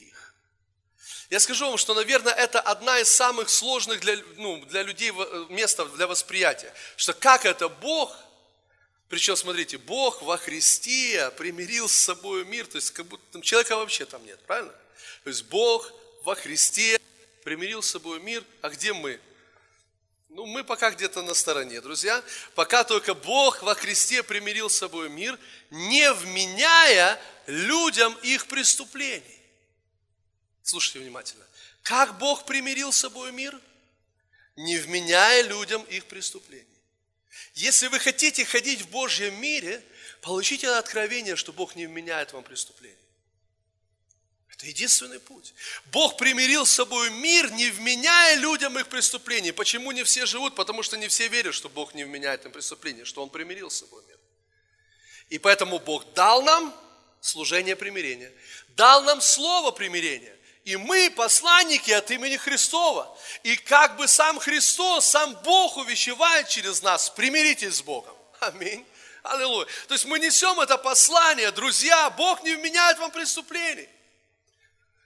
я скажу вам, что, наверное, это одна из самых сложных для, ну, для людей э, местов для восприятия. Что как это Бог, причем, смотрите, Бог во Христе примирил с собой мир, то есть как будто там человека вообще там нет, правильно? То есть Бог во Христе примирил с собой мир, а где мы? Ну, мы пока где-то на стороне, друзья. Пока только Бог во Христе примирил с собой мир, не вменяя людям их преступлений. Слушайте внимательно. Как Бог примирил с собой мир? Не вменяя людям их преступлений. Если вы хотите ходить в Божьем мире, получите откровение, что Бог не вменяет вам преступление. Это единственный путь. Бог примирил с собой мир, не вменяя людям их преступлений. Почему не все живут? Потому что не все верят, что Бог не вменяет им преступления, что Он примирил с собой мир. И поэтому Бог дал нам служение примирения, дал нам слово примирения. И мы посланники от имени Христова. И как бы сам Христос, сам Бог увещевает через нас, примиритесь с Богом. Аминь. Аллилуйя. То есть мы несем это послание, друзья, Бог не вменяет вам преступлений.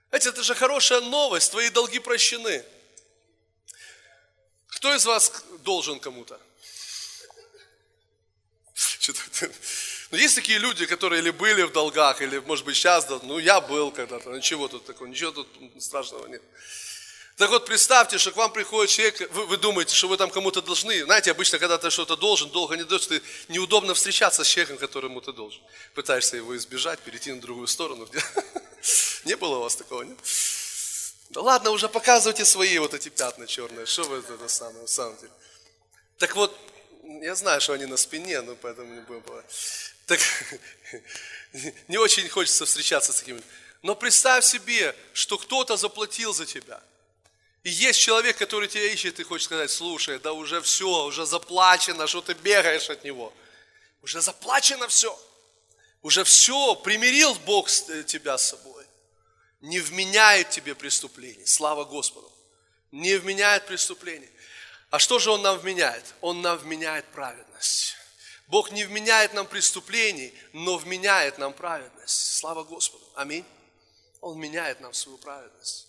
Знаете, это же хорошая новость, твои долги прощены. Кто из вас должен кому-то? Ну, есть такие люди, которые или были в долгах, или, может быть, сейчас, ну, я был когда-то, ну, чего тут такого, ничего тут страшного нет. Так вот, представьте, что к вам приходит человек, вы, вы думаете, что вы там кому-то должны. Знаете, обычно, когда ты что-то должен, долго не даешь, ты неудобно встречаться с человеком, которому ты должен. Пытаешься его избежать, перейти на другую сторону. Не было у вас такого, нет? Да ладно, уже показывайте свои вот эти пятна черные. Что вы это самое, на самом деле? Так вот, я знаю, что они на спине, но поэтому не будем Так не очень хочется встречаться с такими. Но представь себе, что кто-то заплатил за тебя. И есть человек, который тебя ищет и хочет сказать, слушай, да уже все, уже заплачено, что ты бегаешь от него. Уже заплачено все. Уже все, примирил Бог э, тебя с собой. Не вменяет тебе преступление. Слава Господу. Не вменяет преступление. А что же Он нам вменяет? Он нам вменяет праведность. Бог не вменяет нам преступлений, но вменяет нам праведность. Слава Господу. Аминь. Он меняет нам свою праведность.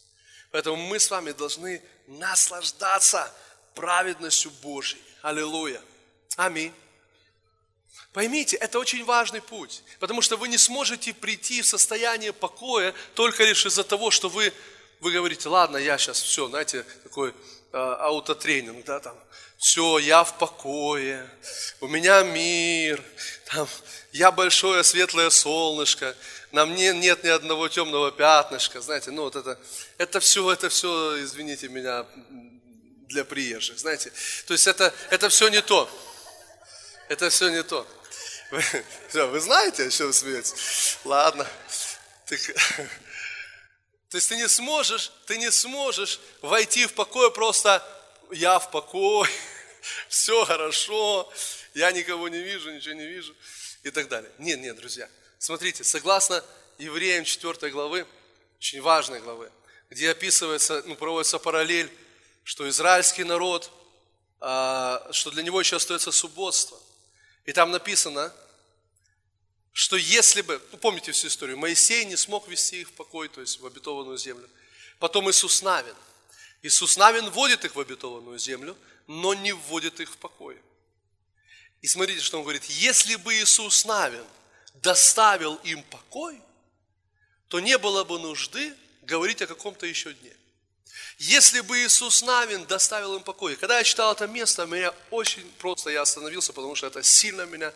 Поэтому мы с вами должны наслаждаться праведностью Божьей. Аллилуйя. Аминь. Поймите, это очень важный путь, потому что вы не сможете прийти в состояние покоя только лишь из-за того, что вы, вы говорите, ладно, я сейчас все, знаете, такой э, аутотренинг, да, там, все, я в покое, у меня мир, там, я большое светлое солнышко, на мне нет ни одного темного пятнышка, знаете, ну вот это, это все, это все, извините меня, для приезжих, знаете, то есть это, это все не то, это все не то. Вы, вы знаете, о чем смеетесь? Ладно. Так, то есть ты не сможешь, ты не сможешь войти в покой просто я в покой, все хорошо, я никого не вижу, ничего не вижу и так далее. Нет, нет, друзья. Смотрите, согласно Евреям 4 главы, очень важной главы, где описывается, ну, проводится параллель, что израильский народ, а, что для него еще остается субботство. И там написано, что если бы, ну, помните всю историю, Моисей не смог вести их в покой, то есть в обетованную землю. Потом Иисус Навин. Иисус Навин вводит их в обетованную землю, но не вводит их в покой. И смотрите, что он говорит. Если бы Иисус Навин доставил им покой, то не было бы нужды говорить о каком-то еще дне. Если бы Иисус Навин доставил им покой. Когда я читал это место, меня очень просто, я остановился, потому что это сильно меня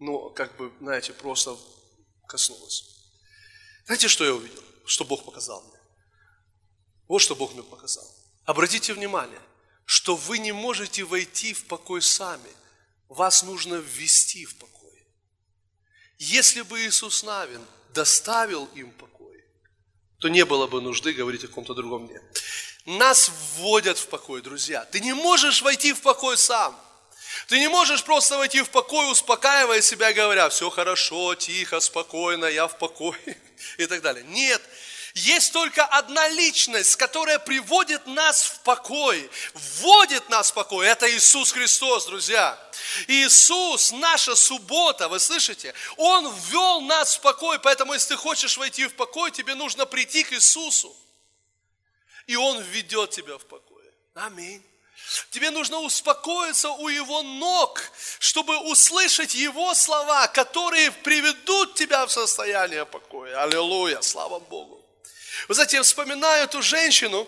ну, как бы, знаете, просто коснулось. Знаете, что я увидел? Что Бог показал мне? Вот что Бог мне показал. Обратите внимание, что вы не можете войти в покой сами. Вас нужно ввести в покой. Если бы Иисус Навин доставил им покой, то не было бы нужды говорить о каком-то другом дне. Нас вводят в покой, друзья. Ты не можешь войти в покой сам – ты не можешь просто войти в покой, успокаивая себя, говоря, все хорошо, тихо, спокойно, я в покое и так далее. Нет, есть только одна личность, которая приводит нас в покой, вводит нас в покой. Это Иисус Христос, друзья. Иисус, наша суббота, вы слышите? Он ввел нас в покой, поэтому если ты хочешь войти в покой, тебе нужно прийти к Иисусу. И Он введет тебя в покой. Аминь. Тебе нужно успокоиться у Его ног, чтобы услышать Его слова, которые приведут тебя в состояние покоя. Аллилуйя, слава Богу. Вы знаете, я вспоминаю эту женщину,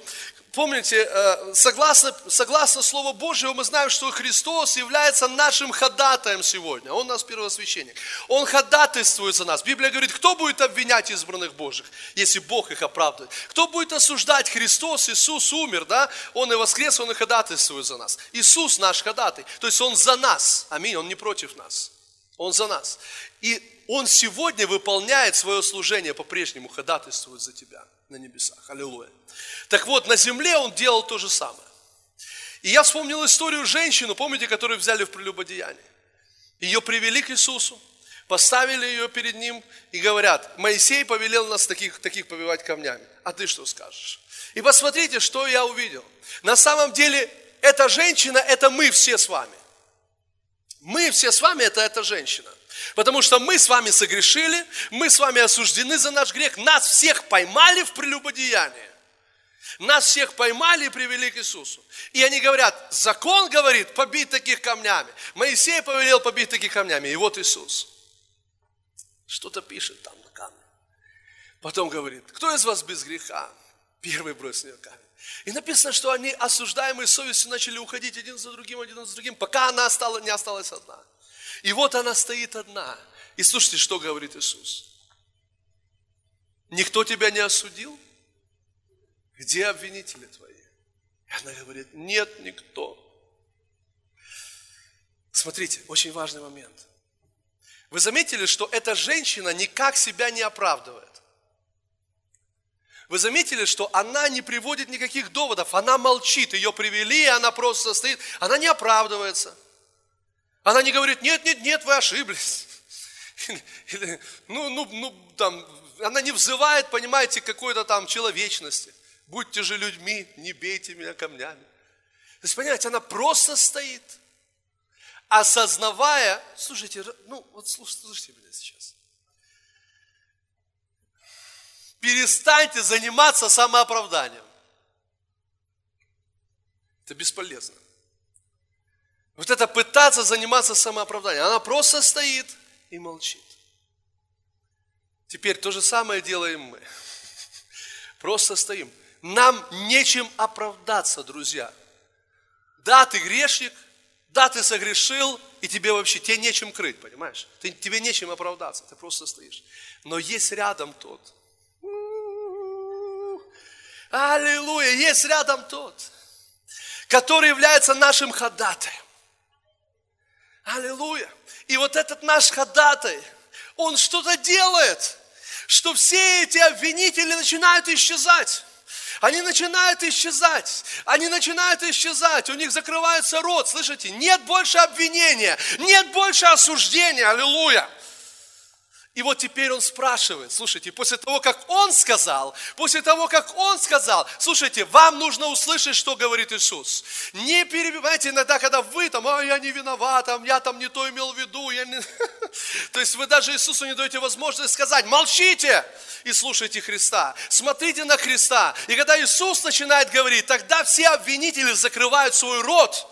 помните, э, согласно, согласно Слову Божьему, мы знаем, что Христос является нашим ходатаем сегодня. Он у нас первосвященник. Он ходатайствует за нас. Библия говорит, кто будет обвинять избранных Божьих, если Бог их оправдывает? Кто будет осуждать? Христос, Иисус умер, да? Он и воскрес, Он и ходатайствует за нас. Иисус наш ходатай. То есть Он за нас. Аминь. Он не против нас. Он за нас. И Он сегодня выполняет свое служение, по-прежнему ходатайствует за тебя на небесах. Аллилуйя. Так вот, на земле он делал то же самое. И я вспомнил историю женщину, помните, которую взяли в прелюбодеяние. Ее привели к Иисусу, поставили ее перед ним и говорят, Моисей повелел нас таких, таких побивать камнями. А ты что скажешь? И посмотрите, что я увидел. На самом деле, эта женщина, это мы все с вами. Мы все с вами, это эта женщина. Потому что мы с вами согрешили, мы с вами осуждены за наш грех, нас всех поймали в прелюбодеянии. Нас всех поймали и привели к Иисусу. И они говорят, закон говорит побить таких камнями. Моисей повелел побить таких камнями. И вот Иисус. Что-то пишет там на камне. Потом говорит, кто из вас без греха? Первый бросил камень. И написано, что они, осуждаемые совестью, начали уходить один за другим, один за другим, пока она остала, не осталась одна. И вот она стоит одна. И слушайте, что говорит Иисус. Никто тебя не осудил? Где обвинители твои? И она говорит, нет никто. Смотрите, очень важный момент. Вы заметили, что эта женщина никак себя не оправдывает. Вы заметили, что она не приводит никаких доводов, она молчит, ее привели, она просто стоит, она не оправдывается. Она не говорит, нет, нет, нет, вы ошиблись. Ну, ну, ну, там, она не взывает, понимаете, какой-то там человечности. Будьте же людьми, не бейте меня камнями. То есть, понимаете, она просто стоит, осознавая, слушайте, ну, вот слушайте меня сейчас. Перестаньте заниматься самооправданием. Это бесполезно. Вот это пытаться заниматься самооправданием. Она просто стоит и молчит. Теперь то же самое делаем мы. Просто стоим. Нам нечем оправдаться, друзья. Да, ты грешник, да, ты согрешил, и тебе вообще, тебе нечем крыть, понимаешь? Ты, тебе нечем оправдаться, ты просто стоишь. Но есть рядом тот. Аллилуйя, есть рядом тот, который является нашим ходатаем. Аллилуйя. И вот этот наш ходатай, он что-то делает, что все эти обвинители начинают исчезать. Они начинают исчезать. Они начинают исчезать. У них закрывается рот. Слышите? Нет больше обвинения. Нет больше осуждения. Аллилуйя. И вот теперь он спрашивает, слушайте, после того, как он сказал, после того, как он сказал, слушайте, вам нужно услышать, что говорит Иисус. Не перебивайте иногда, когда вы там, а я не виноват, там, я там не то имел в виду. Я не... То есть вы даже Иисусу не даете возможность сказать, молчите и слушайте Христа. Смотрите на Христа. И когда Иисус начинает говорить, тогда все обвинители закрывают свой рот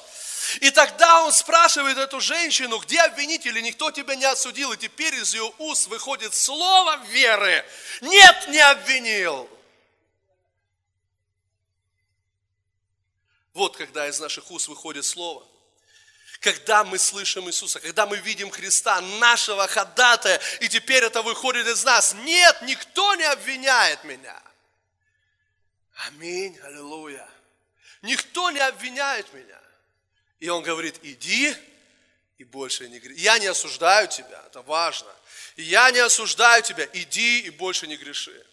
и тогда он спрашивает эту женщину, где обвинители, никто тебя не осудил. И теперь из ее уст выходит слово веры. Нет, не обвинил. Вот когда из наших уст выходит слово. Когда мы слышим Иисуса, когда мы видим Христа, нашего ходатая, и теперь это выходит из нас. Нет, никто не обвиняет меня. Аминь, аллилуйя. Никто не обвиняет меня. И он говорит, иди и больше не греши. Я не осуждаю тебя, это важно. Я не осуждаю тебя, иди и больше не греши.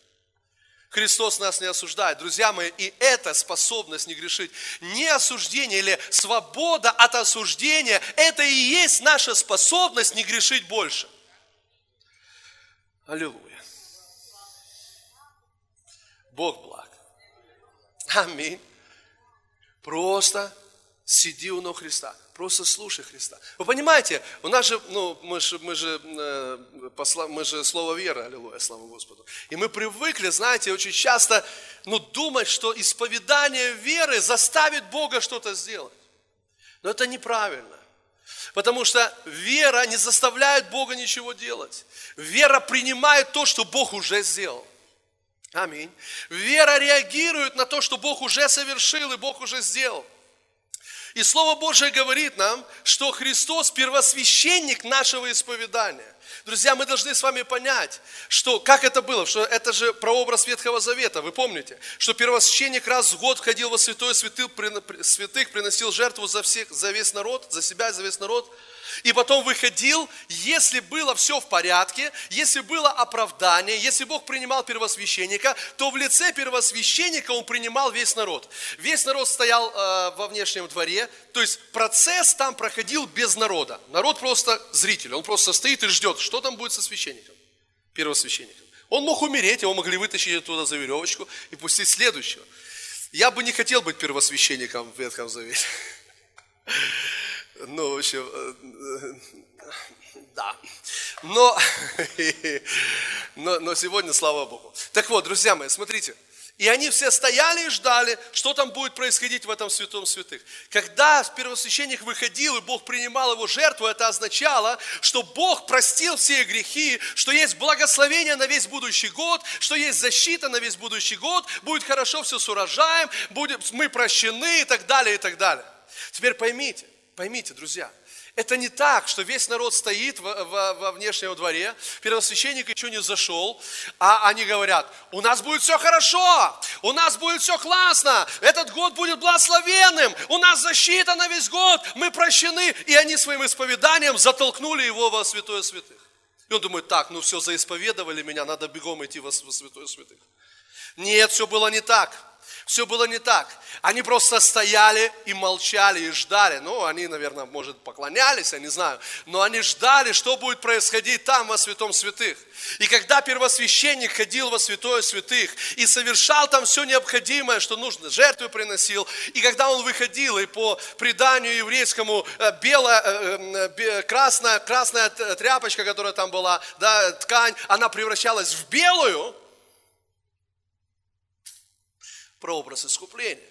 Христос нас не осуждает. Друзья мои, и эта способность не грешить, не осуждение или свобода от осуждения, это и есть наша способность не грешить больше. Аллилуйя. Бог благ. Аминь. Просто Сиди у ног Христа. Просто слушай Христа. Вы понимаете, у нас же, ну, мы же, мы же, э, мы же слово вера, аллилуйя, слава Господу. И мы привыкли, знаете, очень часто, ну, думать, что исповедание веры заставит Бога что-то сделать. Но это неправильно. Потому что вера не заставляет Бога ничего делать. Вера принимает то, что Бог уже сделал. Аминь. Вера реагирует на то, что Бог уже совершил и Бог уже сделал. И Слово Божие говорит нам, что Христос первосвященник нашего исповедания. Друзья, мы должны с вами понять, что, как это было, что это же прообраз Ветхого Завета, вы помните, что первосвященник раз в год входил во святое святых приносил жертву за, всех, за весь народ, за себя и за весь народ – и потом выходил, если было все в порядке, если было оправдание, если Бог принимал первосвященника, то в лице первосвященника он принимал весь народ. Весь народ стоял э, во внешнем дворе, то есть процесс там проходил без народа. Народ просто зритель, он просто стоит и ждет, что там будет со священником, первосвященником. Он мог умереть, его могли вытащить оттуда за веревочку и пустить следующего. Я бы не хотел быть первосвященником в Ветхом Завете. Ну, в общем, э, да. Но, но, но сегодня, слава Богу. Так вот, друзья мои, смотрите. И они все стояли и ждали, что там будет происходить в этом святом святых. Когда первосвященник выходил, и Бог принимал его жертву, это означало, что Бог простил все грехи, что есть благословение на весь будущий год, что есть защита на весь будущий год, будет хорошо все с урожаем, будет, мы прощены и так далее, и так далее. Теперь поймите, Поймите, друзья, это не так, что весь народ стоит во, во, во внешнем дворе, первосвященник еще не зашел, а они говорят, у нас будет все хорошо, у нас будет все классно, этот год будет благословенным, у нас защита на весь год, мы прощены. И они своим исповеданием затолкнули его во святое святых. И он думает, так, ну все, заисповедовали меня, надо бегом идти во, святое святых. Нет, все было не так. Все было не так. Они просто стояли и молчали и ждали. Ну, они, наверное, может, поклонялись, я не знаю. Но они ждали, что будет происходить там, во святом святых. И когда первосвященник ходил во святое святых и совершал там все необходимое, что нужно, жертву приносил, и когда он выходил, и по преданию еврейскому э, белая, э, э, красная, красная тряпочка, которая там была, да, ткань, она превращалась в белую, прообраз искупления.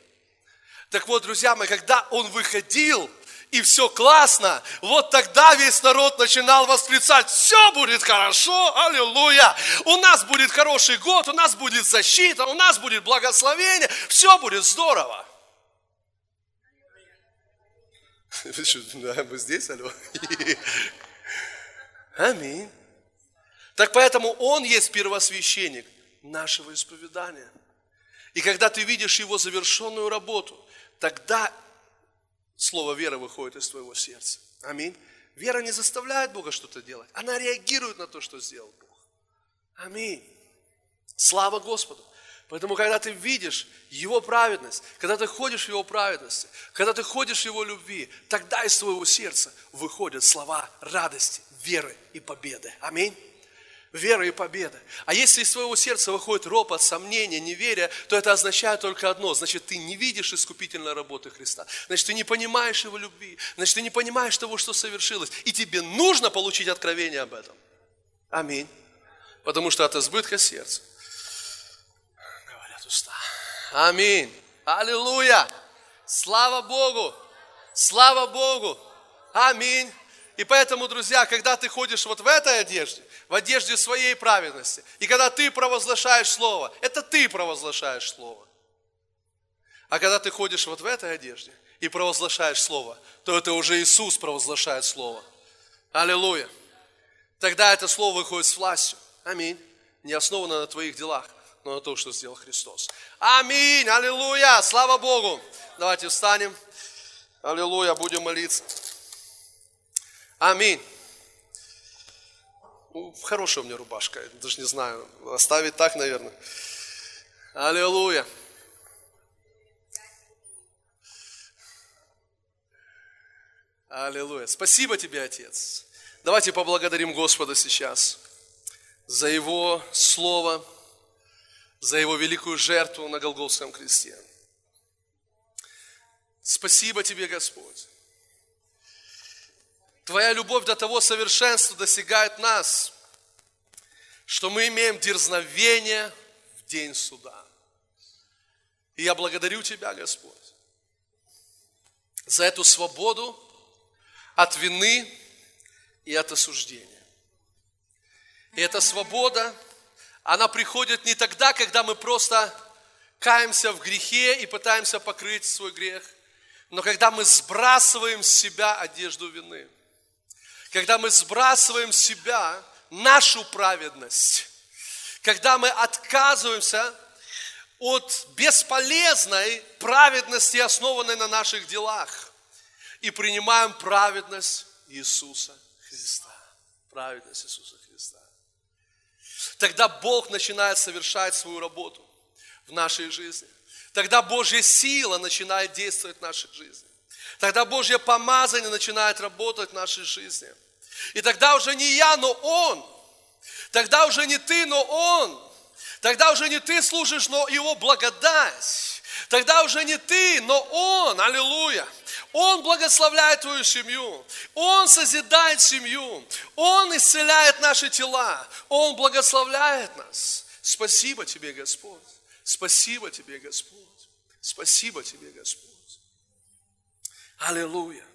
Так вот, друзья мои, когда он выходил, и все классно, вот тогда весь народ начинал восклицать, все будет хорошо, аллилуйя, у нас будет хороший год, у нас будет защита, у нас будет благословение, все будет здорово. Мы здесь, алло. Аминь. Так поэтому Он есть первосвященник нашего исповедания – и когда ты видишь его завершенную работу, тогда слово вера выходит из твоего сердца. Аминь. Вера не заставляет Бога что-то делать. Она реагирует на то, что сделал Бог. Аминь. Слава Господу. Поэтому, когда ты видишь Его праведность, когда ты ходишь в Его праведности, когда ты ходишь в Его любви, тогда из твоего сердца выходят слова радости, веры и победы. Аминь вера и победа. А если из твоего сердца выходит ропот, сомнение, неверие, то это означает только одно. Значит, ты не видишь искупительной работы Христа. Значит, ты не понимаешь Его любви. Значит, ты не понимаешь того, что совершилось. И тебе нужно получить откровение об этом. Аминь. Потому что от избытка сердца говорят уста. Аминь. Аллилуйя. Слава Богу. Слава Богу. Аминь. И поэтому, друзья, когда ты ходишь вот в этой одежде, в одежде своей праведности, и когда ты провозглашаешь Слово, это ты провозглашаешь Слово. А когда ты ходишь вот в этой одежде и провозглашаешь Слово, то это уже Иисус провозглашает Слово. Аллилуйя. Тогда это Слово выходит с властью. Аминь. Не основано на твоих делах, но на том, что сделал Христос. Аминь. Аллилуйя. Слава Богу. Давайте встанем. Аллилуйя. Будем молиться. Аминь. Ну, хорошая у меня рубашка, даже не знаю, оставить так, наверное. Аллилуйя. Аллилуйя. Спасибо тебе, Отец. Давайте поблагодарим Господа сейчас за Его Слово, за Его великую жертву на Голгофском кресте. Спасибо тебе, Господь Твоя любовь до того совершенства достигает нас, что мы имеем дерзновение в день суда. И я благодарю Тебя, Господь, за эту свободу от вины и от осуждения. И эта свобода, она приходит не тогда, когда мы просто каемся в грехе и пытаемся покрыть свой грех, но когда мы сбрасываем с себя одежду вины, когда мы сбрасываем с себя нашу праведность, когда мы отказываемся от бесполезной праведности, основанной на наших делах, и принимаем праведность Иисуса Христа. Праведность Иисуса Христа. Тогда Бог начинает совершать свою работу в нашей жизни. Тогда Божья сила начинает действовать в нашей жизни. Тогда Божье помазание начинает работать в нашей жизни. И тогда уже не я, но Он. Тогда уже не ты, но Он. Тогда уже не ты служишь, но Его благодать. Тогда уже не ты, но Он. Аллилуйя. Он благословляет твою семью. Он созидает семью. Он исцеляет наши тела. Он благословляет нас. Спасибо тебе, Господь. Спасибо тебе, Господь. Спасибо тебе, Господь. Аллилуйя.